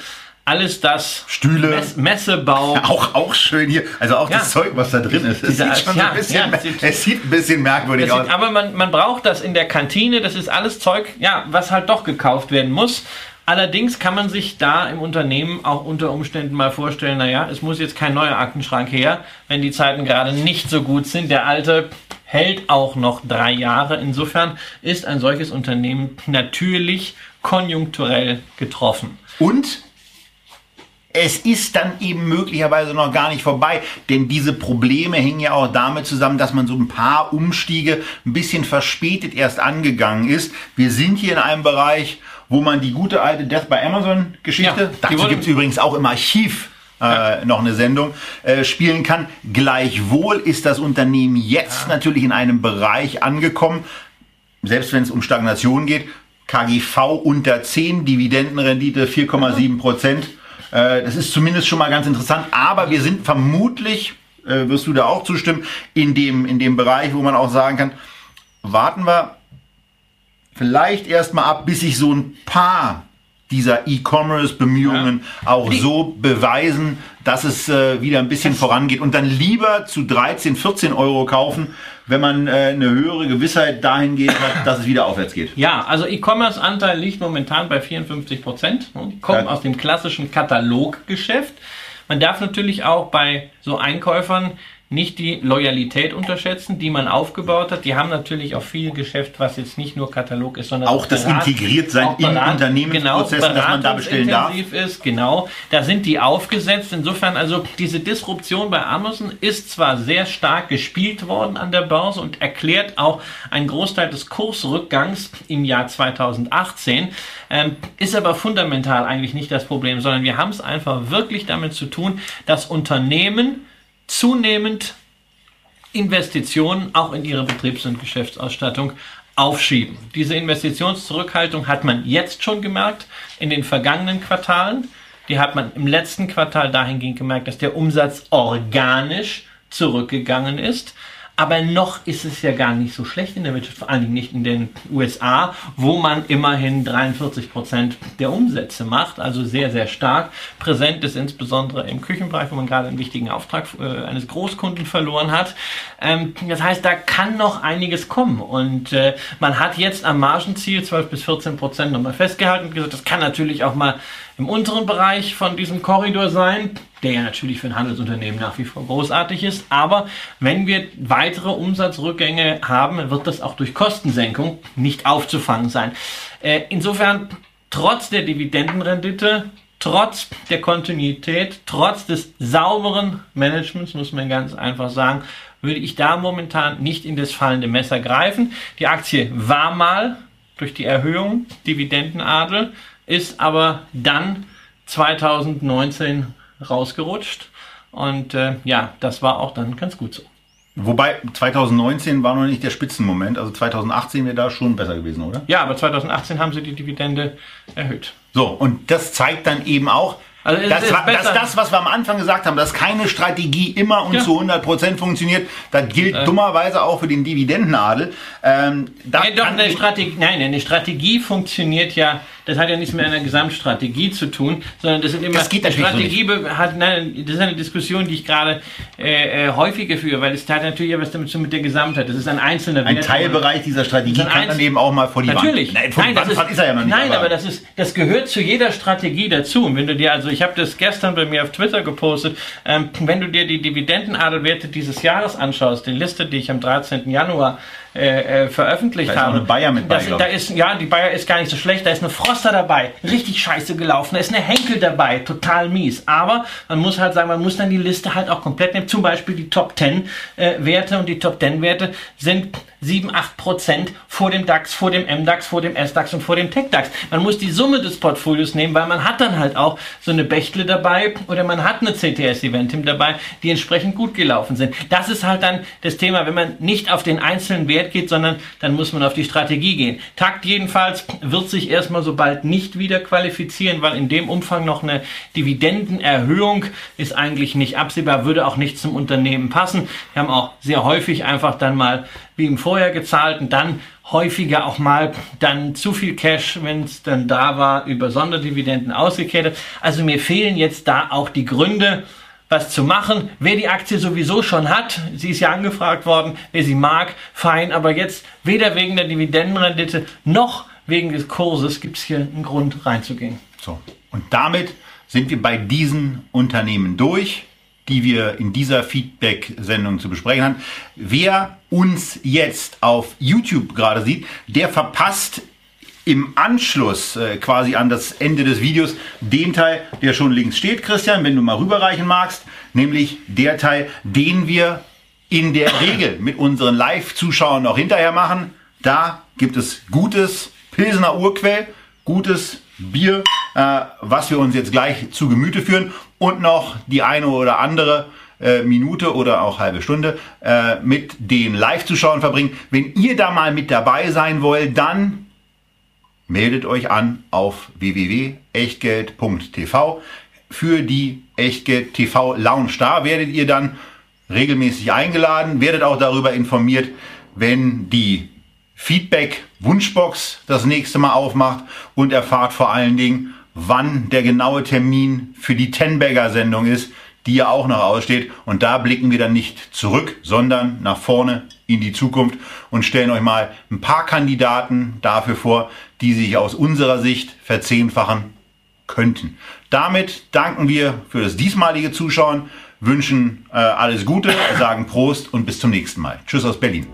[SPEAKER 3] alles das.
[SPEAKER 2] Stühle.
[SPEAKER 3] Mess Messebau.
[SPEAKER 2] Auch, auch schön hier. Also auch ja. das Zeug, was da drin ist. Es sieht schon ja, ein bisschen, ja, sieht, es sieht ein bisschen merkwürdig aus.
[SPEAKER 3] Sieht, aber man, man braucht das in der Kantine. Das ist alles Zeug, ja, was halt doch gekauft werden muss. Allerdings kann man sich da im Unternehmen auch unter Umständen mal vorstellen, naja, es muss jetzt kein neuer Aktenschrank her, wenn die Zeiten gerade nicht so gut sind. Der alte hält auch noch drei Jahre. Insofern ist ein solches Unternehmen natürlich konjunkturell getroffen.
[SPEAKER 2] Und es ist dann eben möglicherweise noch gar nicht vorbei, denn diese Probleme hängen ja auch damit zusammen, dass man so ein paar Umstiege ein bisschen verspätet erst angegangen ist. Wir sind hier in einem Bereich, wo man die gute alte Death by Amazon Geschichte, ja, dazu gibt es übrigens auch im Archiv äh, noch eine Sendung äh, spielen kann. Gleichwohl ist das Unternehmen jetzt ja. natürlich in einem Bereich angekommen, selbst wenn es um Stagnation geht, KGV unter 10, Dividendenrendite 4,7 Prozent. Äh, das ist zumindest schon mal ganz interessant. Aber wir sind vermutlich, äh, wirst du da auch zustimmen, in dem, in dem Bereich, wo man auch sagen kann, warten wir vielleicht erstmal ab, bis sich so ein paar dieser E-Commerce-Bemühungen ja. auch so beweisen, dass es äh, wieder ein bisschen vorangeht und dann lieber zu 13, 14 Euro kaufen, wenn man äh, eine höhere Gewissheit dahingehend hat, dass es wieder aufwärts geht.
[SPEAKER 3] Ja, also E-Commerce-Anteil liegt momentan bei 54 Prozent. Die kommen ja. aus dem klassischen Kataloggeschäft. Man darf natürlich auch bei so Einkäufern nicht die Loyalität unterschätzen, die man aufgebaut hat. Die haben natürlich auch viel Geschäft, was jetzt nicht nur Katalog ist, sondern
[SPEAKER 2] auch, auch das Berat, integriert sein in Unternehmensprozessen, genau, dass man da bestellen darf.
[SPEAKER 3] ist, genau. Da sind die aufgesetzt. Insofern also diese Disruption bei Amazon ist zwar sehr stark gespielt worden an der Börse und erklärt auch einen Großteil des Kursrückgangs im Jahr 2018, ähm, ist aber fundamental eigentlich nicht das Problem, sondern wir haben es einfach wirklich damit zu tun, dass Unternehmen zunehmend Investitionen auch in ihre Betriebs- und Geschäftsausstattung aufschieben. Diese Investitionszurückhaltung hat man jetzt schon gemerkt in den vergangenen Quartalen. Die hat man im letzten Quartal dahingehend gemerkt, dass der Umsatz organisch zurückgegangen ist. Aber noch ist es ja gar nicht so schlecht in der Wirtschaft, vor allen Dingen nicht in den USA, wo man immerhin 43 Prozent der Umsätze macht, also sehr, sehr stark. Präsent ist insbesondere im Küchenbereich, wo man gerade einen wichtigen Auftrag äh, eines Großkunden verloren hat. Ähm, das heißt, da kann noch einiges kommen. Und äh, man hat jetzt am Margenziel 12 bis 14 Prozent nochmal festgehalten und gesagt, das kann natürlich auch mal im unteren Bereich von diesem Korridor sein, der ja natürlich für ein Handelsunternehmen nach wie vor großartig ist. Aber wenn wir weitere Umsatzrückgänge haben, wird das auch durch Kostensenkung nicht aufzufangen sein. Äh, insofern, trotz der Dividendenrendite, trotz der Kontinuität, trotz des sauberen Managements, muss man ganz einfach sagen, würde ich da momentan nicht in das fallende Messer greifen. Die Aktie war mal durch die Erhöhung Dividendenadel ist aber dann 2019 rausgerutscht. Und äh, ja, das war auch dann ganz gut so.
[SPEAKER 2] Wobei 2019 war noch nicht der Spitzenmoment, also 2018 wäre da schon besser gewesen, oder?
[SPEAKER 3] Ja, aber 2018 haben sie die Dividende erhöht.
[SPEAKER 2] So, und das zeigt dann eben auch, also das, das, das, was wir am Anfang gesagt haben, dass keine Strategie immer und ja. zu 100 Prozent funktioniert, das gilt äh. dummerweise auch für den Dividendenadel.
[SPEAKER 3] Ähm, ja, doch, eine Strategie, nein, eine Strategie funktioniert ja das hat ja nichts mit einer Gesamtstrategie zu tun, sondern das sind immer
[SPEAKER 2] das geht
[SPEAKER 3] Strategie hat nein, das ist eine Diskussion, die ich gerade äh, äh, häufiger führe, weil es hat natürlich ja was damit zu mit der Gesamtheit. Das ist ein einzelner
[SPEAKER 2] Ein Wert, Teilbereich dieser Strategie kann dann eben auch mal vor die
[SPEAKER 3] natürlich. Wand. Nein, nein, das ist, ist er ja noch nicht. Nein, aber, aber das ist das gehört zu jeder Strategie dazu. Und wenn du dir also ich habe das gestern bei mir auf Twitter gepostet, ähm, wenn du dir die Dividendenadelwerte dieses Jahres anschaust, die Liste, die ich am 13. Januar äh, äh veröffentlicht
[SPEAKER 2] da
[SPEAKER 3] haben.
[SPEAKER 2] Ist eine Bayer mit
[SPEAKER 3] das,
[SPEAKER 2] bei,
[SPEAKER 3] da ist, ja, die Bayer ist gar nicht so schlecht. Da ist eine Froster dabei, richtig scheiße gelaufen. Da ist eine Henkel dabei, total mies. Aber man muss halt sagen, man muss dann die Liste halt auch komplett nehmen. Zum Beispiel die Top 10 äh, Werte und die Top 10 Werte sind 7, 8 Prozent vor dem DAX, vor dem MDAX, vor dem SDAX und vor dem TechDAX. Man muss die Summe des Portfolios nehmen, weil man hat dann halt auch so eine Bechtle dabei oder man hat eine CTS-Eventim dabei, die entsprechend gut gelaufen sind. Das ist halt dann das Thema, wenn man nicht auf den einzelnen Wert geht, sondern dann muss man auf die Strategie gehen. Takt jedenfalls wird sich erstmal so bald nicht wieder qualifizieren, weil in dem Umfang noch eine Dividendenerhöhung ist eigentlich nicht absehbar, würde auch nicht zum Unternehmen passen. Wir haben auch sehr häufig einfach dann mal wie im Vorjahr gezahlt und dann häufiger auch mal dann zu viel Cash, wenn es dann da war, über Sonderdividenden ausgekehrt. Also mir fehlen jetzt da auch die Gründe, was zu machen. Wer die Aktie sowieso schon hat, sie ist ja angefragt worden, wer sie mag, fein, aber jetzt weder wegen der Dividendenrendite noch wegen des Kurses gibt es hier einen Grund reinzugehen.
[SPEAKER 2] So, und damit sind wir bei diesen Unternehmen durch die wir in dieser Feedback-Sendung zu besprechen haben. Wer uns jetzt auf YouTube gerade sieht, der verpasst im Anschluss äh, quasi an das Ende des Videos den Teil, der schon links steht, Christian, wenn du mal rüberreichen magst, nämlich der Teil, den wir in der Regel mit unseren Live-Zuschauern noch hinterher machen. Da gibt es gutes Pilsener Urquell, gutes Bier, äh, was wir uns jetzt gleich zu Gemüte führen und noch die eine oder andere äh, Minute oder auch halbe Stunde äh, mit den Live-Zuschauern verbringen. Wenn ihr da mal mit dabei sein wollt, dann meldet euch an auf www.echtgeld.tv für die Echtgeld TV Lounge. Da werdet ihr dann regelmäßig eingeladen, werdet auch darüber informiert, wenn die Feedback Wunschbox das nächste Mal aufmacht und erfahrt vor allen Dingen, wann der genaue Termin für die Tenbagger Sendung ist, die ja auch noch aussteht. Und da blicken wir dann nicht zurück, sondern nach vorne in die Zukunft und stellen euch mal ein paar Kandidaten dafür vor, die sich aus unserer Sicht verzehnfachen könnten. Damit danken wir für das diesmalige Zuschauen, wünschen äh, alles Gute, sagen Prost und bis zum nächsten Mal. Tschüss aus Berlin.